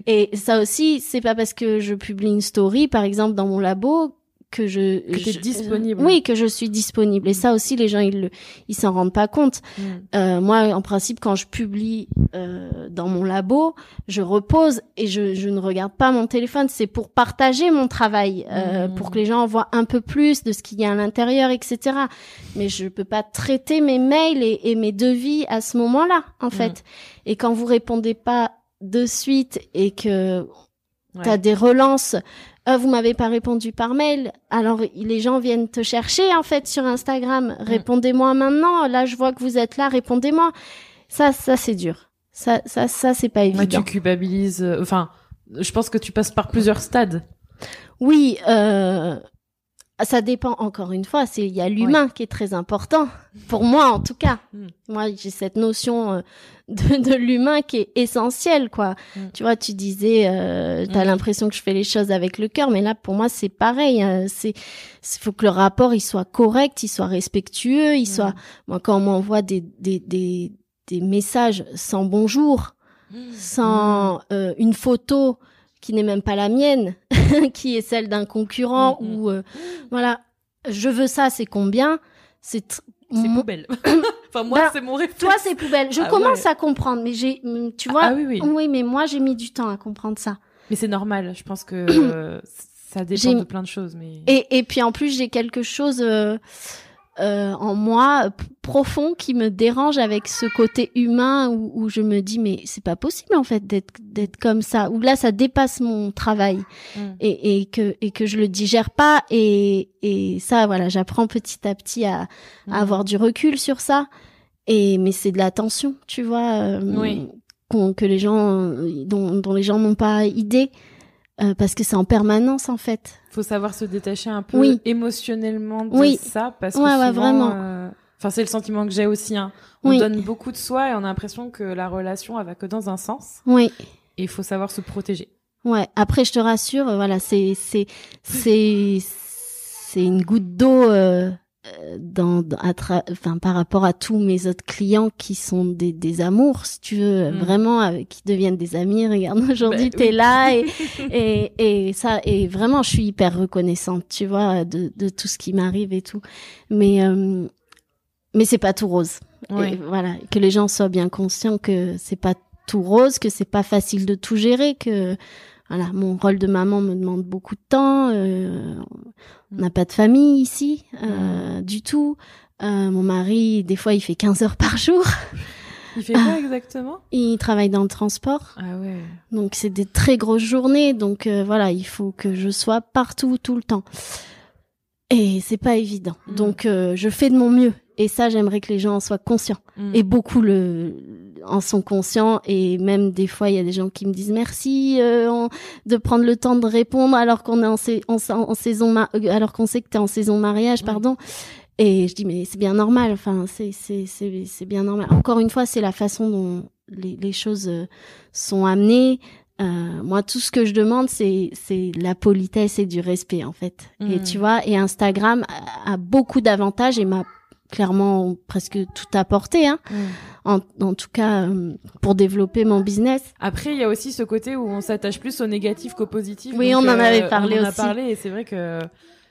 et ça aussi, c'est pas parce que je publie une story, par exemple, dans mon labo, que je Que je- disponible. oui, que je suis disponible. Et ça aussi, les gens ils le- ils s'en rendent pas compte. Hmm. Euh, moi, en principe, quand je publie euh, dans mon labo, je repose et je, je ne regarde pas mon téléphone. C'est pour partager mon travail, euh, Mhm. pour que les gens voient un peu plus de ce qu'il y a à l'intérieur, etc. Mais je peux pas traiter mes mails et, et mes devis à ce moment-là, en fait. Et quand vous répondez pas de suite et que Ouais. T'as des relances. Euh, vous m'avez pas répondu par mail. Alors les gens viennent te chercher en fait sur Instagram. Répondez-moi maintenant. Là, je vois que vous êtes là. Répondez-moi. Ça, ça c'est dur. Ça, ça, ça c'est pas évident. tu culpabilises. euh, Enfin, je pense que tu passes par plusieurs stades. Oui, euh, ça dépend encore une fois. C'est il y a l'humain qui est très important pour moi en tout cas. Mm. Moi, j'ai cette notion euh, de, de l'humain qui est essentielle quoi. Mm. Tu vois, tu disais, euh, t'as Mm. l'impression que je fais les choses avec le cœur, mais là pour moi c'est pareil. hein. C'est, il faut que le rapport il soit correct, il soit respectueux, il soit. Moi, quand on m'envoie des des des des messages sans bonjour, sans euh, une photo qui n'est même pas la mienne, qui est celle d'un concurrent Mm, mm. ou euh, voilà, je veux ça, c'est combien? C'est C'est poubelle. enfin, moi, Bah, c'est mon réflexe. toi c'est poubelle. Je Ah commence ouais. à comprendre, mais j'ai, mm, tu vois, Ah oui, oui. mais moi j'ai mis du temps à comprendre ça. Mais c'est normal. Je pense que euh, ça dépend de plein de choses. Mais Et, et puis en plus j'ai quelque chose euh, euh, en moi profond qui me dérange avec ce côté humain où, où je me dis mais c'est pas possible en fait d'être d'être comme ça. Où là ça dépasse mon travail. Mm. et, et que et que je le digère pas et et ça voilà j'apprends petit à petit à, Mm. à avoir du recul sur ça et mais c'est de l'attention tu vois euh, Oui. que les gens dont, dont les gens n'ont pas idée euh, parce que c'est en permanence en fait faut savoir se détacher un peu Oui. émotionnellement de Oui. ça parce que ouais, souvent, vraiment. euh, Enfin, c'est le sentiment que j'ai aussi. Hein. On Oui. donne beaucoup de soi et on a l'impression que la relation elle va que dans un sens. oui Et il faut savoir se protéger. ouais après je te rassure euh, voilà c'est c'est c'est c'est une goutte d'eau euh, dans, dans à tra- enfin par rapport à tous mes autres clients qui sont des, des amours si tu veux Mm. vraiment euh, qui deviennent des amis regarde aujourd'hui Bah, t'es oui. là et, et et ça et vraiment je suis hyper reconnaissante tu vois de de tout ce qui m'arrive et tout mais euh, mais c'est pas tout rose Ouais. et voilà, que les gens soient bien conscients que c'est pas tout rose, que c'est pas facile de tout gérer, que voilà, mon rôle de maman me demande beaucoup de temps. euh, on n'a pas de famille ici euh, du tout. Euh, mon mari, des fois, il fait 15 heures par jour. Il fait quoi exactement? Il travaille dans le transport, Ah ouais. donc c'est des très grosses journées. Donc euh, voilà, il faut que je sois partout tout le temps. Et c'est pas évident. Mm. Donc euh, je fais de mon mieux. Et ça, j'aimerais que les gens en soient conscients. Mm. et beaucoup le en sont conscients et même des fois il y a des gens qui me disent merci euh, on- de prendre le temps de répondre alors qu'on est en, en, en saison euh, alors qu'on sait que t'es en saison mariage Oui. pardon et je dis mais c'est bien normal enfin c'est c'est c'est c'est bien normal encore une fois c'est la façon dont les, les choses euh, sont amenées euh, moi tout ce que je demande c'est c'est la politesse et du respect en fait et Mm. tu vois et Instagram a, a beaucoup d'avantages et m'a clairement presque tout apporté hein Mm. en, en tout cas euh, pour développer mon business. Après, il y a aussi ce côté où on s'attache plus au négatif qu'au positif. Oui, Donc, on en euh, avait parlé on en a aussi. parlé et c'est vrai que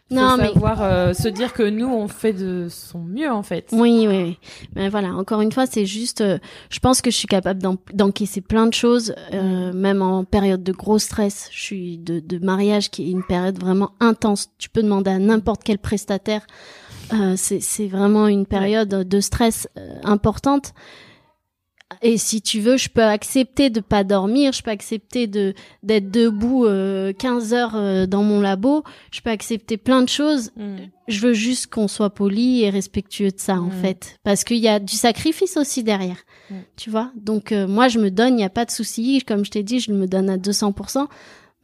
faut Non, mais- savoir euh, se dire que nous, on fait de son mieux en fait. Oui, oui, oui. Mais voilà, encore une fois, c'est juste, euh, je pense que je suis capable d'en- d'encaisser plein de choses, euh, même en période de gros stress. Je suis de, de mariage qui est une période vraiment intense. Tu peux demander à n'importe quel prestataire. Euh, c'est vraiment une période de stress euh, importante. Et si tu veux, je peux accepter de pas dormir, je peux accepter de d'être debout euh, 15 heures euh, dans mon labo, je peux accepter plein de choses Mm. je veux juste qu'on soit poli et respectueux de ça en Mm. fait parce qu'il y a du sacrifice aussi derrière Mm. tu vois donc euh, moi je me donne il n'y a pas de souci comme je t'ai dit je me donne à 200%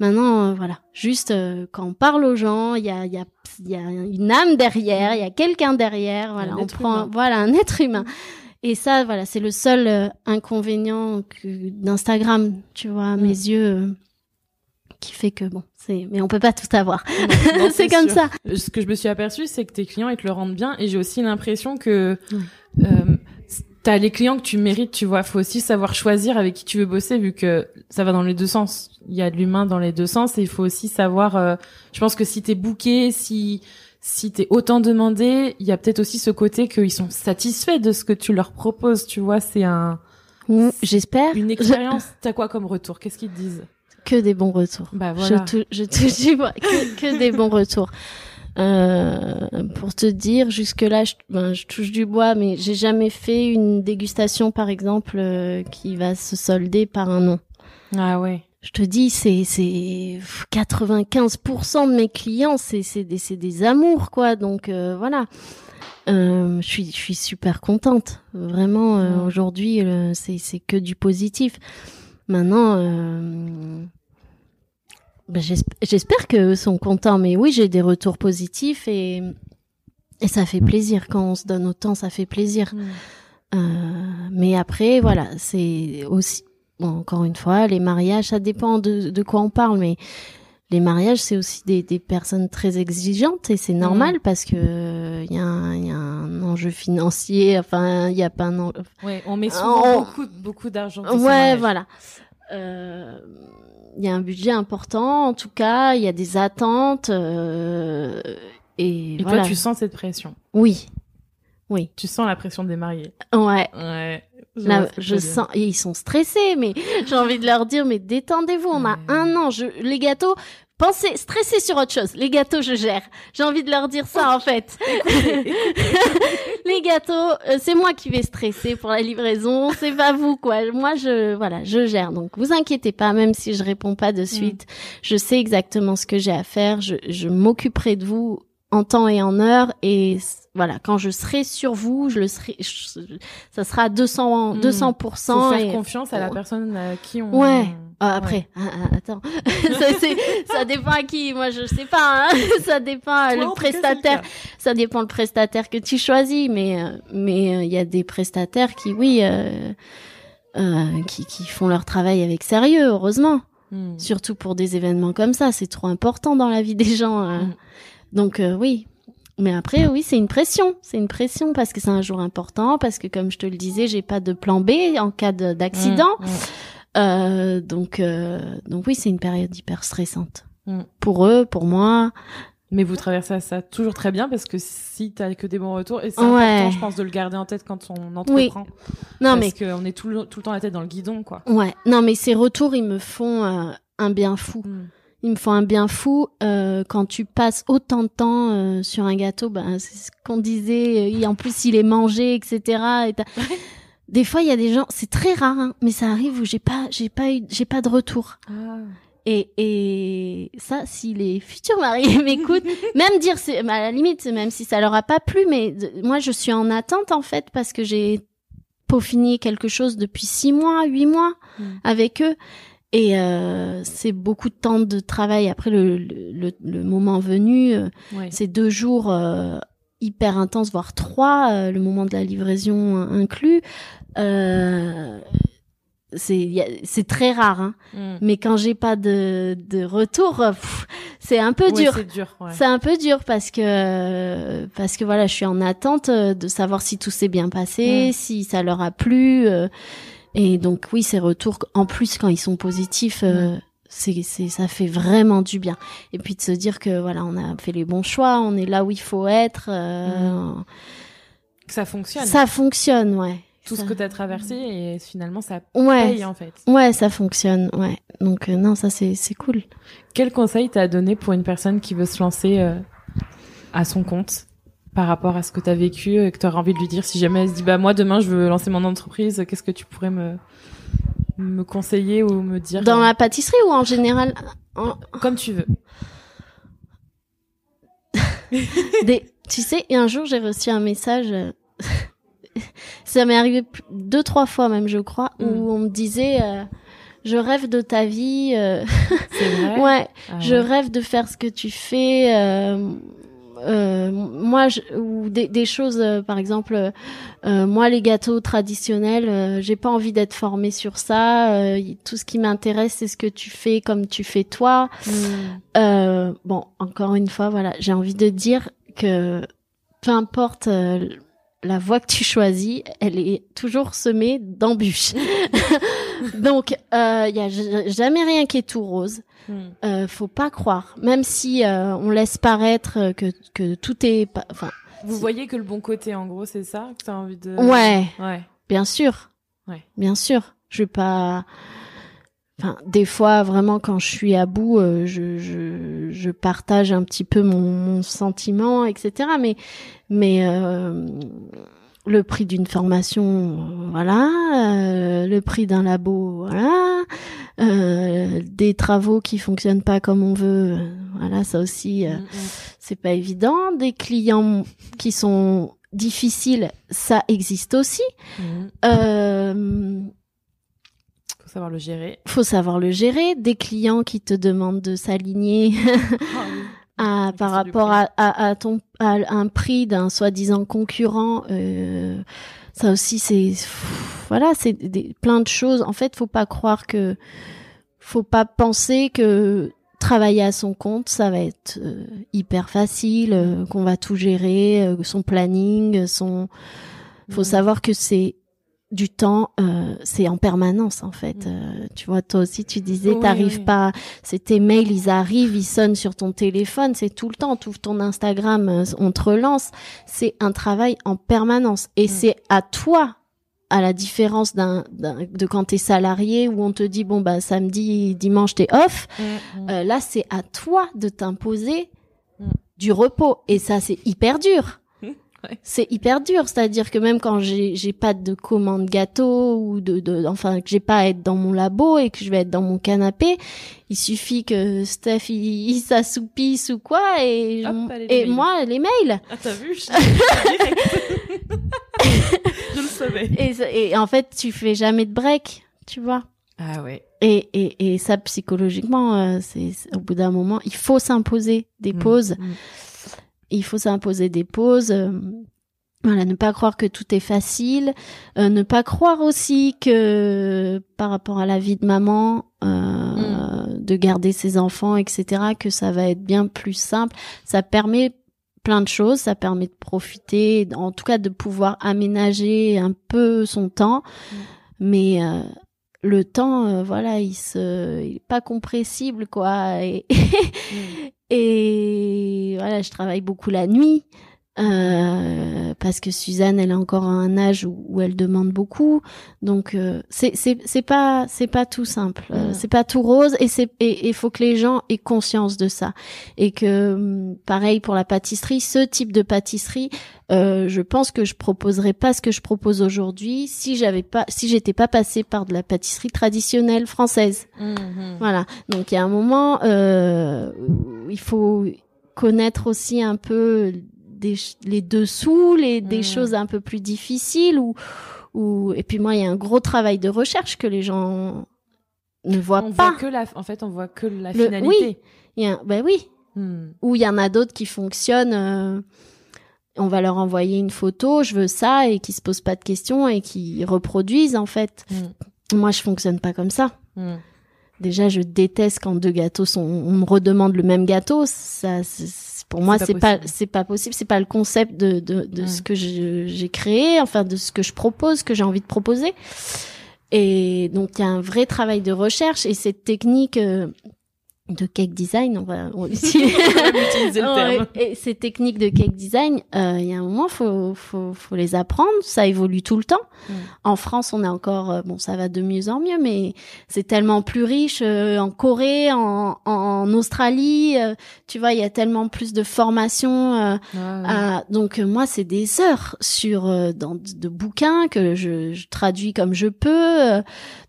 maintenant euh, voilà juste euh, quand on parle aux gens il y a y a y a une âme derrière il y a quelqu'un derrière voilà Un on être prend humain. voilà un être humain et ça voilà c'est le seul euh, inconvénient d'Instagram tu vois à Mm. mes yeux euh, qui fait que bon c'est mais on peut pas tout avoir Non, c'est comme sûr. ça Ce que je me suis aperçu, c'est que tes clients, ils te le rendent bien. Et j'ai aussi l'impression que Mm. euh, t'as les clients que tu mérites, tu vois. Faut aussi savoir choisir avec qui tu veux bosser, vu que ça va dans les deux sens. Il y a de l'humain dans les deux sens, et il faut aussi savoir. euh, je pense que si t'es booké, si si t'es autant demandé, il y a peut-être aussi ce côté qu'ils sont satisfaits de ce que tu leur proposes. Tu vois, c'est un Mm, j'espère une expérience. T'as quoi comme retour? Qu'est-ce qu'ils te disent? Que des bons retours. Bah voilà. Je, te, je te dis que des bons retours. Euh, pour te dire, jusque là, je, ben, je touche du bois, mais j'ai jamais fait une dégustation, par exemple, euh, qui va se solder par un non. Ah ouais. Je te dis, c'est c'est 95% de mes clients, c'est c'est des c'est des amours quoi. Donc euh, voilà. Euh, je suis je suis super contente. Vraiment euh, Ouais. aujourd'hui, c'est c'est que du positif. Maintenant euh, ben, j'esp- j'espère que sont contents mais oui, j'ai des retours positifs et et ça fait plaisir quand on se donne autant, ça fait plaisir. Mm. Euh, mais après, voilà, c'est aussi, bon, encore une fois, les mariages, ça dépend de, de quoi on parle, mais les mariages, c'est aussi des, des personnes très exigeantes et c'est normal parce que il y, a un- il y a un enjeu financier, enfin, il y a pas un en- Ouais, on met souvent On- beaucoup beaucoup d'argent. Ouais, voilà. Euh, Il y a un budget important, en tout cas, il y a des attentes euh, et, Et voilà. toi, tu sens cette pression? Oui, oui, Tu sens la pression des mariés? ouais. Ouais. Je, Là, je sens, ils sont stressés, mais j'ai envie de leur dire, mais détendez-vous, on a un an, je, les gâteaux, pensez, stressez sur autre chose. Les gâteaux, je gère. J'ai envie de leur dire ça, en fait. les gâteaux, euh, c'est moi qui vais stresser pour la livraison, c'est pas vous, quoi. Moi, je, voilà, je gère. Donc, vous inquiétez pas, même si je réponds pas Mm. de suite. Je sais exactement ce que j'ai à faire. Je, je m'occuperai de vous en temps et en heure et voilà, quand je serai sur vous, je le serai, je- ça sera à 200, Mm. 200%. Faut faire et- confiance à la personne à qui on. Ouais. Ah, après, ah, ah, attends, ça, c'est- ça dépend à qui. Moi, je sais pas. hein. Ça dépend Toi, le cas, prestataire. ça dépend le prestataire que tu choisis. Mais euh, mais euh, il y a des prestataires qui, oui, euh, qui qui font leur travail avec sérieux. Heureusement, Mm. surtout pour des événements comme ça, c'est trop important dans la vie des gens. euh. Donc euh, oui. Mais après, oui, c'est une pression. C'est une pression parce que c'est un jour important, parce que comme je te le disais, j'ai pas de plan B en cas de- d'accident. Mmh, mmh. Euh, donc, euh, donc oui, c'est une période hyper stressante. Mm. Pour eux, pour moi. Mais vous traversez ça toujours très bien parce que si t'as que des bons retours, et c'est Ouais. important, je pense, de le garder en tête quand on entreprend. Non, parce mais, qu'on est tout le, tout le temps la tête dans le guidon, quoi. ouais. Non, mais ces retours, ils me font euh, un bien fou. Ils me font un bien fou euh, quand tu passes autant de temps euh, sur un gâteau. Ben, c'est ce qu'on disait. euh, en plus, il est mangé, etc. Et des fois, il y a des gens. C'est très rare, hein, mais ça arrive où j'ai pas, j'ai pas eu, j'ai pas de retour. Ah. Et, et ça, si les futurs mariés m'écoutent, même dire, c'est, à la limite, même si ça leur a pas plu, mais de- moi, je suis en attente, en fait, parce que j'ai peaufiné quelque chose depuis six mois, huit mois Mm. avec eux. Et euh, c'est beaucoup de temps de travail. Après le, le, le- moment venu, euh, Ouais. c'est deux jours euh, hyper intenses, voire trois, euh, le moment de la livraison euh, inclus. Euh, c'est très rare, hein. Mm. mais quand j'ai pas de, de retour, euh, c'est un peu Ouais, dur. C'est dur, ouais. C'est un peu dur parce que parce que voilà, je suis en attente euh, de savoir si tout s'est bien passé, Mm. si ça leur a plu. Et donc oui, ces retours, en plus quand ils sont positifs, euh, c'est c'est ça fait vraiment du bien. Et puis de se dire que voilà, on a fait les bons choix, on est là où il faut être. euh, Que ça fonctionne. Ça fonctionne, ouais. Tout Ça- ce que t'as traversé et finalement ça Ouais. paye en fait. Ouais, ça fonctionne, ouais. Donc euh, non, ça c'est c'est cool. Quel conseil t'as donné pour une personne qui veut se lancer euh, à son compte? Par rapport à ce que t'as vécu et que t'aurais envie de lui dire si jamais elle se dit bah moi demain je veux lancer mon entreprise, qu'est-ce que tu pourrais me me conseiller ou me dire Dans euh, la pâtisserie ou en général en- comme tu veux. des, tu sais, et un jour j'ai reçu un message. euh, ça m'est arrivé deux trois fois même, je crois, Mm. où on me disait euh, je rêve de ta vie. euh, vrai? ouais, Ah je ouais. rêve de faire ce que tu fais. euh, euh, moi, je, ou des, des choses, euh, par exemple, euh, moi, les gâteaux traditionnels, euh, j'ai pas envie d'être formée sur ça. euh, y- tout ce qui m'intéresse, c'est ce que tu fais comme tu fais toi. Mm. Euh, bon, encore une fois, voilà, j'ai envie de dire que peu importe euh, la voie que tu choisis, elle est toujours semée d'embûches. Donc, euh, il y a jamais rien qui est tout rose. Mm. Euh, faut pas croire, même si euh, on laisse paraître euh, que que tout est, pas- enfin, Vous voyez que le bon côté en gros c'est ça que t'as envie de ouais, Ouais. bien sûr, Ouais. bien sûr. Je vais pas. Enfin, des fois, vraiment, quand je suis à bout, euh, je, je, je partage un petit peu mon, mon sentiment, etc. Mais, mais euh, le prix d'une formation, voilà. euh, le prix d'un labo, voilà. euh, des travaux qui fonctionnent pas comme on veut, voilà. Ça aussi, euh, Mm, mm. c'est pas évident. Des clients qui sont difficiles, ça existe aussi. Mm. Euh, Faut savoir le gérer. faut savoir le gérer. Des clients qui te demandent de s'aligner Ah oui. à, La par rapport à, à, à ton à un prix d'un soi-disant concurrent. euh, ça aussi, c'est voilà, c'est des, plein de choses. En fait, faut pas croire que, faut pas penser que travailler à son compte, ça va être euh, hyper facile, euh, qu'on va tout gérer, euh, son planning, son. Faut Mm. savoir que c'est du temps, euh, c'est en permanence en fait. Mm. Euh, tu vois, toi aussi, tu disais, Oui, t'arrives oui. pas, c'est tes mails, ils arrivent, ils sonnent sur ton téléphone, c'est tout le temps. Tu ouvres ton Instagram, euh, on te relance. C'est un travail en permanence et Mm. c'est à toi. À la différence d'un, d'un- de quand t'es salarié où on te dit bon bah samedi dimanche t'es off Mm, euh, là, c'est à toi de t'imposer du repos. Et ça, c'est hyper dur. Ouais. C'est hyper dur, c'est-à-dire que même quand j'ai j'ai pas de commande gâteau ou de, de enfin que j'ai pas à être dans mon labo et que je vais être dans mon canapé, il suffit que Steph il, il s'assoupisse ou quoi et Hop, allez, et moi les mails. Ah t'as vu je... je le savais. Et, en fait tu fais jamais de break, tu vois. Ah ouais. Et, et, et ça psychologiquement, euh, c'est c'est- au bout d'un moment, il faut s'imposer des Mm, pauses. mm. Il faut s'imposer des pauses. euh, voilà, ne pas croire que tout est facile, euh, ne pas croire aussi que par rapport à la vie de maman, euh, de garder ses enfants, etc., que ça va être bien plus simple. Ça permet plein de choses. Ça permet de profiter, en tout cas de pouvoir aménager un peu son temps. Mm. Mais euh, le temps, euh, voilà, il se, il est pas compressible, quoi. Et, Mm. et voilà, je travaille beaucoup la nuit. Euh, parce que Suzanne, elle a encore un âge où, où elle demande beaucoup, donc euh, c'est c'est c'est pas c'est pas tout simple, euh, Mm. c'est pas tout rose et c'est et il faut que les gens aient conscience de ça et que hum, pareil pour la pâtisserie, ce type de pâtisserie, euh, je pense que je proposerais pas ce que je propose aujourd'hui si j'avais pas si j'étais pas passée par de la pâtisserie traditionnelle française. Mhm. Voilà. Donc il y a un moment, euh, il faut connaître aussi un peu des, les dessous, les des Mm. choses un peu plus difficiles ou ou et puis moi il y a un gros travail de recherche que les gens ne voient On pas. voit que la, en fait, on voit que la Le- finalité. Il y a, ben oui. Hmm. Ou il y en a d'autres qui fonctionnent. euh, on va leur envoyer une photo, je veux ça, et qui se posent pas de questions et qui reproduisent en fait. Mm. Moi, je fonctionne pas comme ça. Hmm. Déjà, je déteste quand deux gâteaux sont. On me redemande le même gâteau. Ça, pour moi, c'est pas, possible. c'est pas possible. C'est pas le concept de de, de ce que j'ai créé, enfin de ce que je propose, que j'ai envie de proposer. Et donc, il y a un vrai travail de recherche et cette technique. euh, de cake design, on va on utilise utiliser le terme. Et ces techniques de cake design, euh, il y a un moment, faut, faut, faut les apprendre. Ça évolue tout le temps. Mm. En France, on est encore, euh, bon, ça va de mieux en mieux, mais c'est tellement plus riche. euh, en Corée, en, en Australie, euh, tu vois, il y a tellement plus de formations. euh, à- donc moi, c'est des heures sur euh, dans de, de bouquins que je, je traduis comme je peux, euh,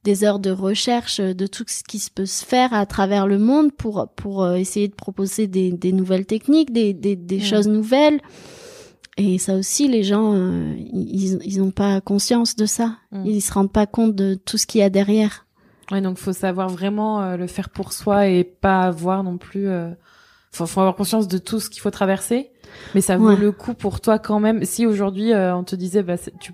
des heures de recherche euh, de tout ce qui se peut se faire à travers le monde pour pour euh, essayer de proposer des, des nouvelles techniques, des des, des choses nouvelles. Et ça aussi, les gens, euh, ils ils ont pas conscience de ça. Mm. Ils se rendent pas compte de tout ce qu'il y a derrière. Ouais, donc faut savoir vraiment euh, le faire pour soi et pas avoir non plus. Euh... Faut, faut avoir conscience de tout ce qu'il faut traverser, mais ça vaut Ouais. le coup pour toi quand même. Si aujourd'hui euh, on te disait, bah, tu,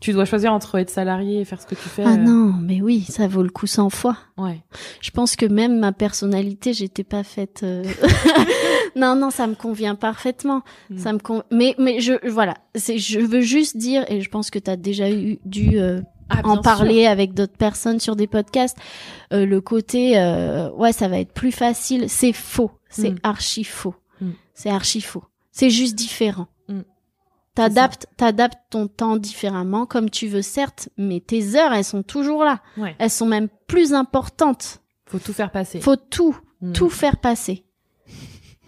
tu dois choisir entre être salarié et faire ce que tu fais. Ah euh, non, mais oui, ça vaut le coup 100 fois. Ouais. Je pense que même ma personnalité, j'étais pas faite. euh, non, non, ça me convient parfaitement. Mm. Ça me con... mais mais je voilà, c'est je veux juste dire et je pense que tu as déjà eu dû euh, Ah, en parler avec d'autres personnes sur des podcasts. Euh, le côté euh, ouais, ça va être plus facile, c'est faux, c'est Mm. archi faux. Mm. C'est archi faux. C'est juste différent. Mm. T'adaptes, t'adaptes ton temps différemment comme tu veux, certes, mais tes heures, elles sont toujours là. Ouais. Elles sont même plus importantes. Faut tout faire passer. Faut tout, Mm. tout faire passer.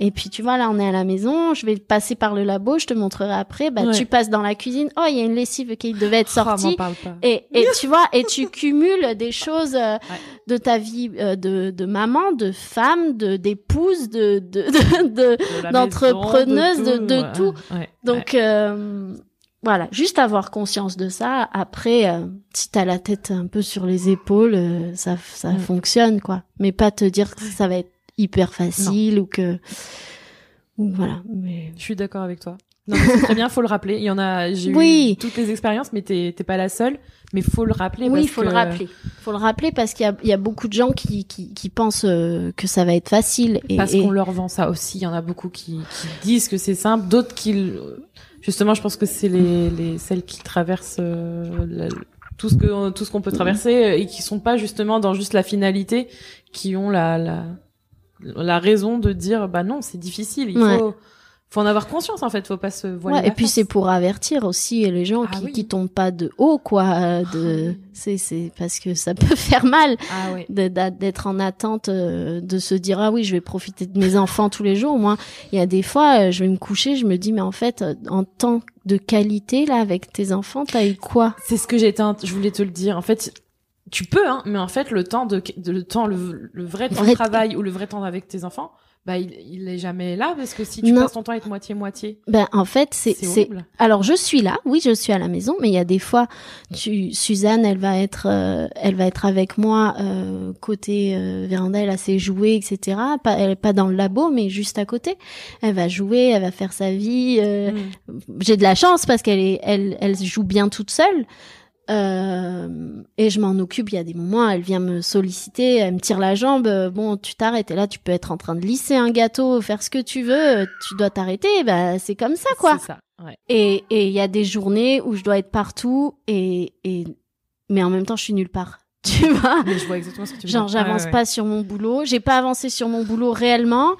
Et puis tu vois là on est à la maison, je vais passer par le labo, je te montrerai après. Bah Ouais. tu passes dans la cuisine, oh il y a une lessive qui devait être Oh, sortie. parle pas. et, et tu vois et tu cumules des choses euh, Ouais. de ta vie euh, de, de maman, de femme, de d'épouse, de de, de, de- De la d'entrepreneuse, de- tout. Ouais. donc euh, voilà, juste avoir conscience de ça. Après, euh, si t'as la tête un peu sur les épaules, euh, ça ça Mm. fonctionne quoi. Mais pas te dire que ça va être hyper facile ou que ou voilà. Mais Je suis d'accord avec toi. Non, c'est très bien, faut le rappeler. Il y en a, j'ai Oui. eu toutes les expériences, mais t'es t'es pas la seule. Mais faut le rappeler. oui, il parce faut que- le rappeler. faut le rappeler parce qu'il y a, il y a beaucoup de gens qui, qui, qui pensent euh, que ça va être facile. Et, Parce et- qu'on leur vend ça aussi. Il y en a beaucoup qui, qui disent que c'est simple, d'autres qui, justement, je pense que c'est les, les celles qui traversent euh, la- tout ce que tout ce qu'on peut traverser et qui sont pas justement dans juste la finalité, qui ont la la, la raison de dire bah non c'est difficile. Il Ouais. faut faut en avoir conscience en fait. Faut pas se voiler. Ouais, et puis c'est pour avertir aussi les gens Ah qui, oui. qui tombent pas de haut, quoi. euh, De, Ah oui. c'est, c'est parce que ça peut faire mal ah d'a- d'être en attente, euh, de se dire ah oui, je vais profiter de mes enfants tous les jours. Moi, il y a des fois, euh, je vais me coucher, je me dis mais en fait, en temps de qualité là avec tes enfants, t'as eu quoi? C'est ce que j'étais, je voulais te le dire. En fait, tu peux, hein, mais en fait, le temps de, de- le temps, le, le vrai temps Vrai- de travail ou le vrai temps avec tes enfants, bah, il, il est jamais là parce que si tu Non. passes ton temps à être moitié moitié, Ben en fait, c'est, c'est. Alors je suis là, oui, je suis à la maison, mais il y a des fois, tu, Suzanne, elle va être, euh, elle va être avec moi euh, côté euh, véranda, elle a ses jouets, etc. Pas, elle est pas dans le labo, mais juste à côté. Elle va jouer, elle va faire sa vie. euh, Mm. J'ai de la chance parce qu'elle est, elle, elle joue bien toute seule. Euh, et je m'en occupe. Il y a des moments, elle vient me solliciter, elle me tire la jambe. euh, Bon, tu t'arrêtes. Et là, tu peux être en train de lisser un gâteau, faire ce que tu veux. euh, Tu dois t'arrêter. Bah, c'est comme ça, quoi. C'est ça. Ouais. Et et il y a des journées où je dois être partout et et mais en même temps, je suis nulle part. Tu vois. Mais je vois exactement ce que tu veux Genre, j'avance ouais, ouais. pas sur mon boulot. J'ai pas avancé sur mon boulot réellement.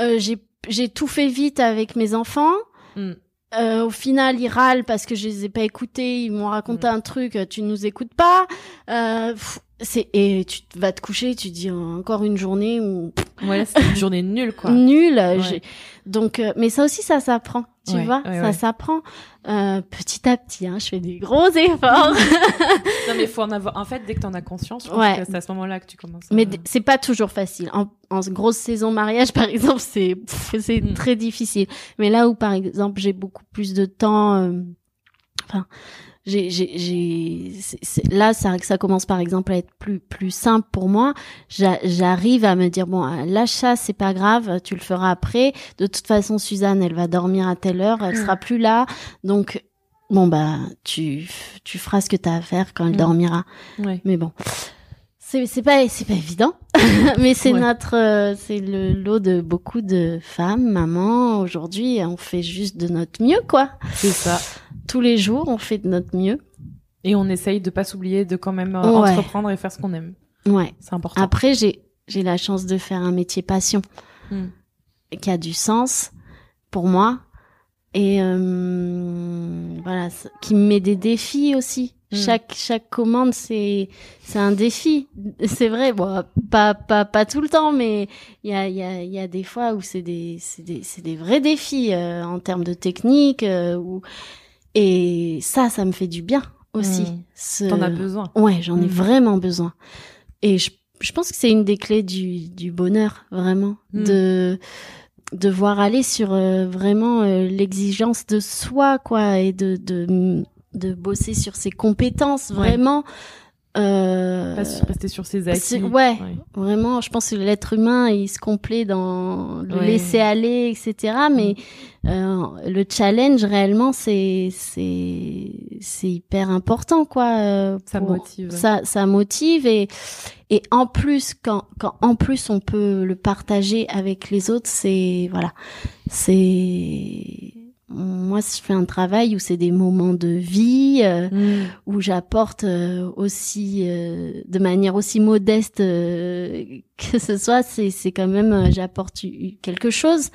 Euh, j'ai j'ai tout fait vite avec mes enfants. Mm. Euh, au final, ils râlent parce que je les ai pas écoutés. Ils m'ont raconté Mm. un truc. euh, Tu nous écoutes pas. Euh, c'est et tu vas te coucher. Tu dis encore une journée où Ouais, c'est une journée nulle, quoi. nul. Ouais. Donc, euh, mais ça aussi, ça s'apprend. Tu Ouais, vois, ouais, ça ouais. s'apprend euh, petit à petit. Hein, je fais des gros efforts. Non, mais faut en avoir. En fait, dès que t'en as conscience, je pense Ouais. que c'est à ce moment-là que tu commences. à- Mais c'est pas toujours facile. En, en grosse saison mariage, par exemple, c'est c'est Mm. très difficile. Mais là où, par exemple, j'ai beaucoup plus de temps, euh, enfin, j'ai j'ai là ça ça commence par exemple à être plus plus simple pour moi. J'a- J'arrive à me dire bon, euh, ça, c'est pas grave, tu le feras après. De toute façon, Suzanne, elle va dormir à telle heure, elle Mm. sera plus là, donc. Bon bah tu tu feras ce que t'as à faire quand elle Mm. dormira. Ouais. Mais bon, c'est c'est pas c'est pas évident, mais c'est Ouais. notre euh, c'est le lot de beaucoup de femmes, mamans. Aujourd'hui, on fait juste de notre mieux, quoi. C'est ça. Tous les jours, on fait de notre mieux. Et on essaye de pas s'oublier, de quand même euh, Ouais. entreprendre et faire ce qu'on aime. Ouais. C'est important. Après, j'ai j'ai la chance de faire un métier passion Mm. qui a du sens pour moi et euh, voilà, qui me met des défis aussi. Mm. Chaque chaque commande c'est c'est un défi. C'est vrai, bon pas pas pas tout le temps, mais il y a il y a il y a des fois où c'est des c'est des c'est des vrais défis euh, en termes de technique euh, ou et ça ça me fait du bien aussi. Mm. Ce- T'en as besoin. Ouais, j'en ai Mm. vraiment besoin. Et je, je pense que c'est une des clés du, du bonheur, vraiment, Mm. de de voir aller sur euh, vraiment euh, l'exigence de soi, quoi, et de de de bosser sur ses compétences, vraiment. Euh, Pas sur- rester sur ses acquis. ouais. Vraiment, je pense que l'être humain, il se complaît dans le Ouais. laisser aller, etc. Mais euh, le challenge, réellement, c'est c'est c'est hyper important, quoi. euh, Ça pour- motive. Ça, ça motive et et en plus, quand quand en plus on peut le partager avec les autres, c'est voilà, c'est moi, je fais un travail où c'est des moments de vie. euh, Mm. où j'apporte euh, aussi euh, de manière aussi modeste que ce soit c'est c'est quand même j'apporte quelque chose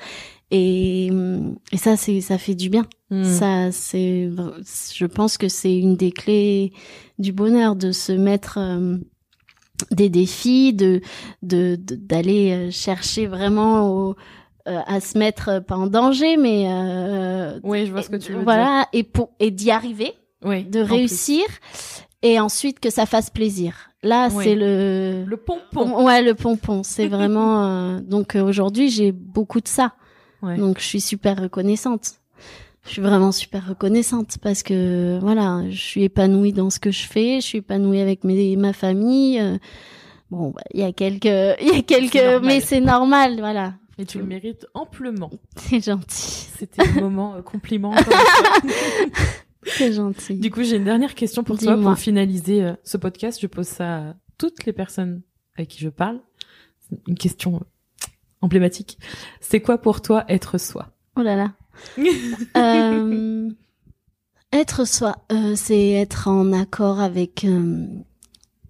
et et ça c'est ça fait du bien Mm. ça c'est je pense que c'est une des clés du bonheur de se mettre des défis de de d'aller chercher vraiment au- euh, à se mettre euh, pas en danger mais euh, Oui, je vois ce que tu veux dire. voilà et pour et d'y arriver Oui, de plus. réussir et ensuite que ça fasse plaisir. Là, Oui. c'est le Le pompon. ouais le pompon. C'est vraiment euh, donc euh, aujourd'hui j'ai beaucoup de ça. Ouais. Donc je suis super reconnaissante. Je suis vraiment super reconnaissante parce que voilà, je suis épanouie dans ce que je fais. Je suis épanouie avec mes, ma famille. euh, bon, bah, il y a quelques, il y a quelques, normal. mais c'est normal, voilà. Et tu le mérites amplement. C'est gentil, C'était un moment euh, compliment. c'est gentil. Du coup, j'ai une dernière question pour toi pour finaliser euh, ce podcast. Je pose ça à toutes les personnes avec qui je parle. Une question euh, emblématique. C'est quoi pour toi être soi? Oh là là. Euh, être soi, c'est être en accord avec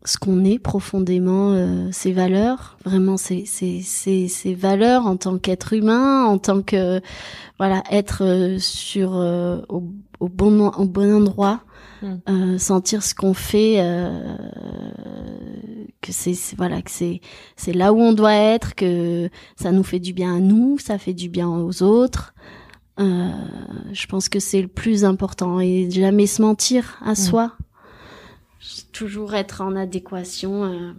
ce qu'on est profondément, euh, ses valeurs, vraiment ses, ses, ses, ses valeurs en tant qu'être humain, en tant que voilà être euh, sur euh, au, au bon au bon endroit, Mm. euh, sentir ce qu'on fait, euh, que c'est voilà que c'est c'est là où on doit être, que ça nous fait du bien à nous, ça fait du bien aux autres. Euh, je pense que c'est le plus important et jamais se mentir à soi. Toujours être en adéquation euh,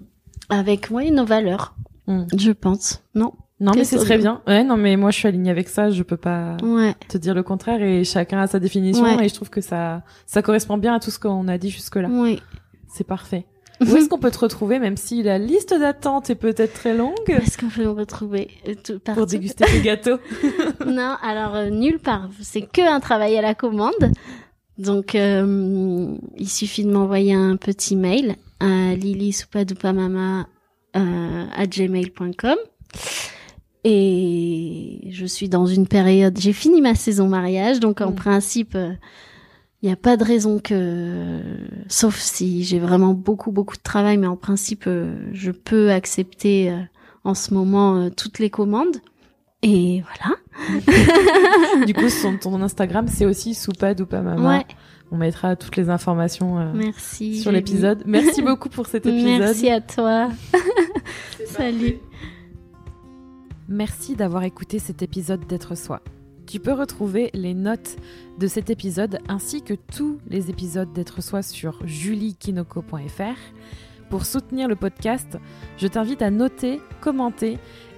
avec ouais, nos valeurs, Mm. je pense. Non Non, mais c'est très bien. Ouais, non, mais moi, je suis alignée avec ça. Je peux pas Ouais. te dire le contraire et chacun a sa définition Ouais. et je trouve que ça, ça correspond bien à tout ce qu'on a dit jusque-là. Oui. C'est parfait. Où est-ce qu'on peut te retrouver, même si la liste d'attente est peut-être très longue, Est-ce qu'on peut me retrouver? Euh, tout pour déguster tes gâteaux Non, alors euh, nulle part. C'est que un travail à la commande Donc, euh, il suffit de m'envoyer un petit mail à lilisoupadoupamama euh, à gmail.com. Et je suis dans une période, j'ai fini ma saison mariage, donc en Mm. principe, il n'y a pas de raison que, sauf si j'ai vraiment beaucoup, beaucoup de travail, mais en principe, euh, je peux accepter euh, en ce moment euh, toutes les commandes. Et voilà. du coup, son, ton Instagram, c'est aussi Soupad ou pas maman. Ouais, On mettra toutes les informations euh, merci. sur l'épisode. Merci beaucoup pour cet épisode. Merci à toi. Salut. Merci d'avoir écouté cet épisode d'être soi. Tu peux retrouver les notes de cet épisode ainsi que tous les épisodes d'être soi sur juliekinoko.fr. Pour soutenir le podcast, je t'invite à noter, commenter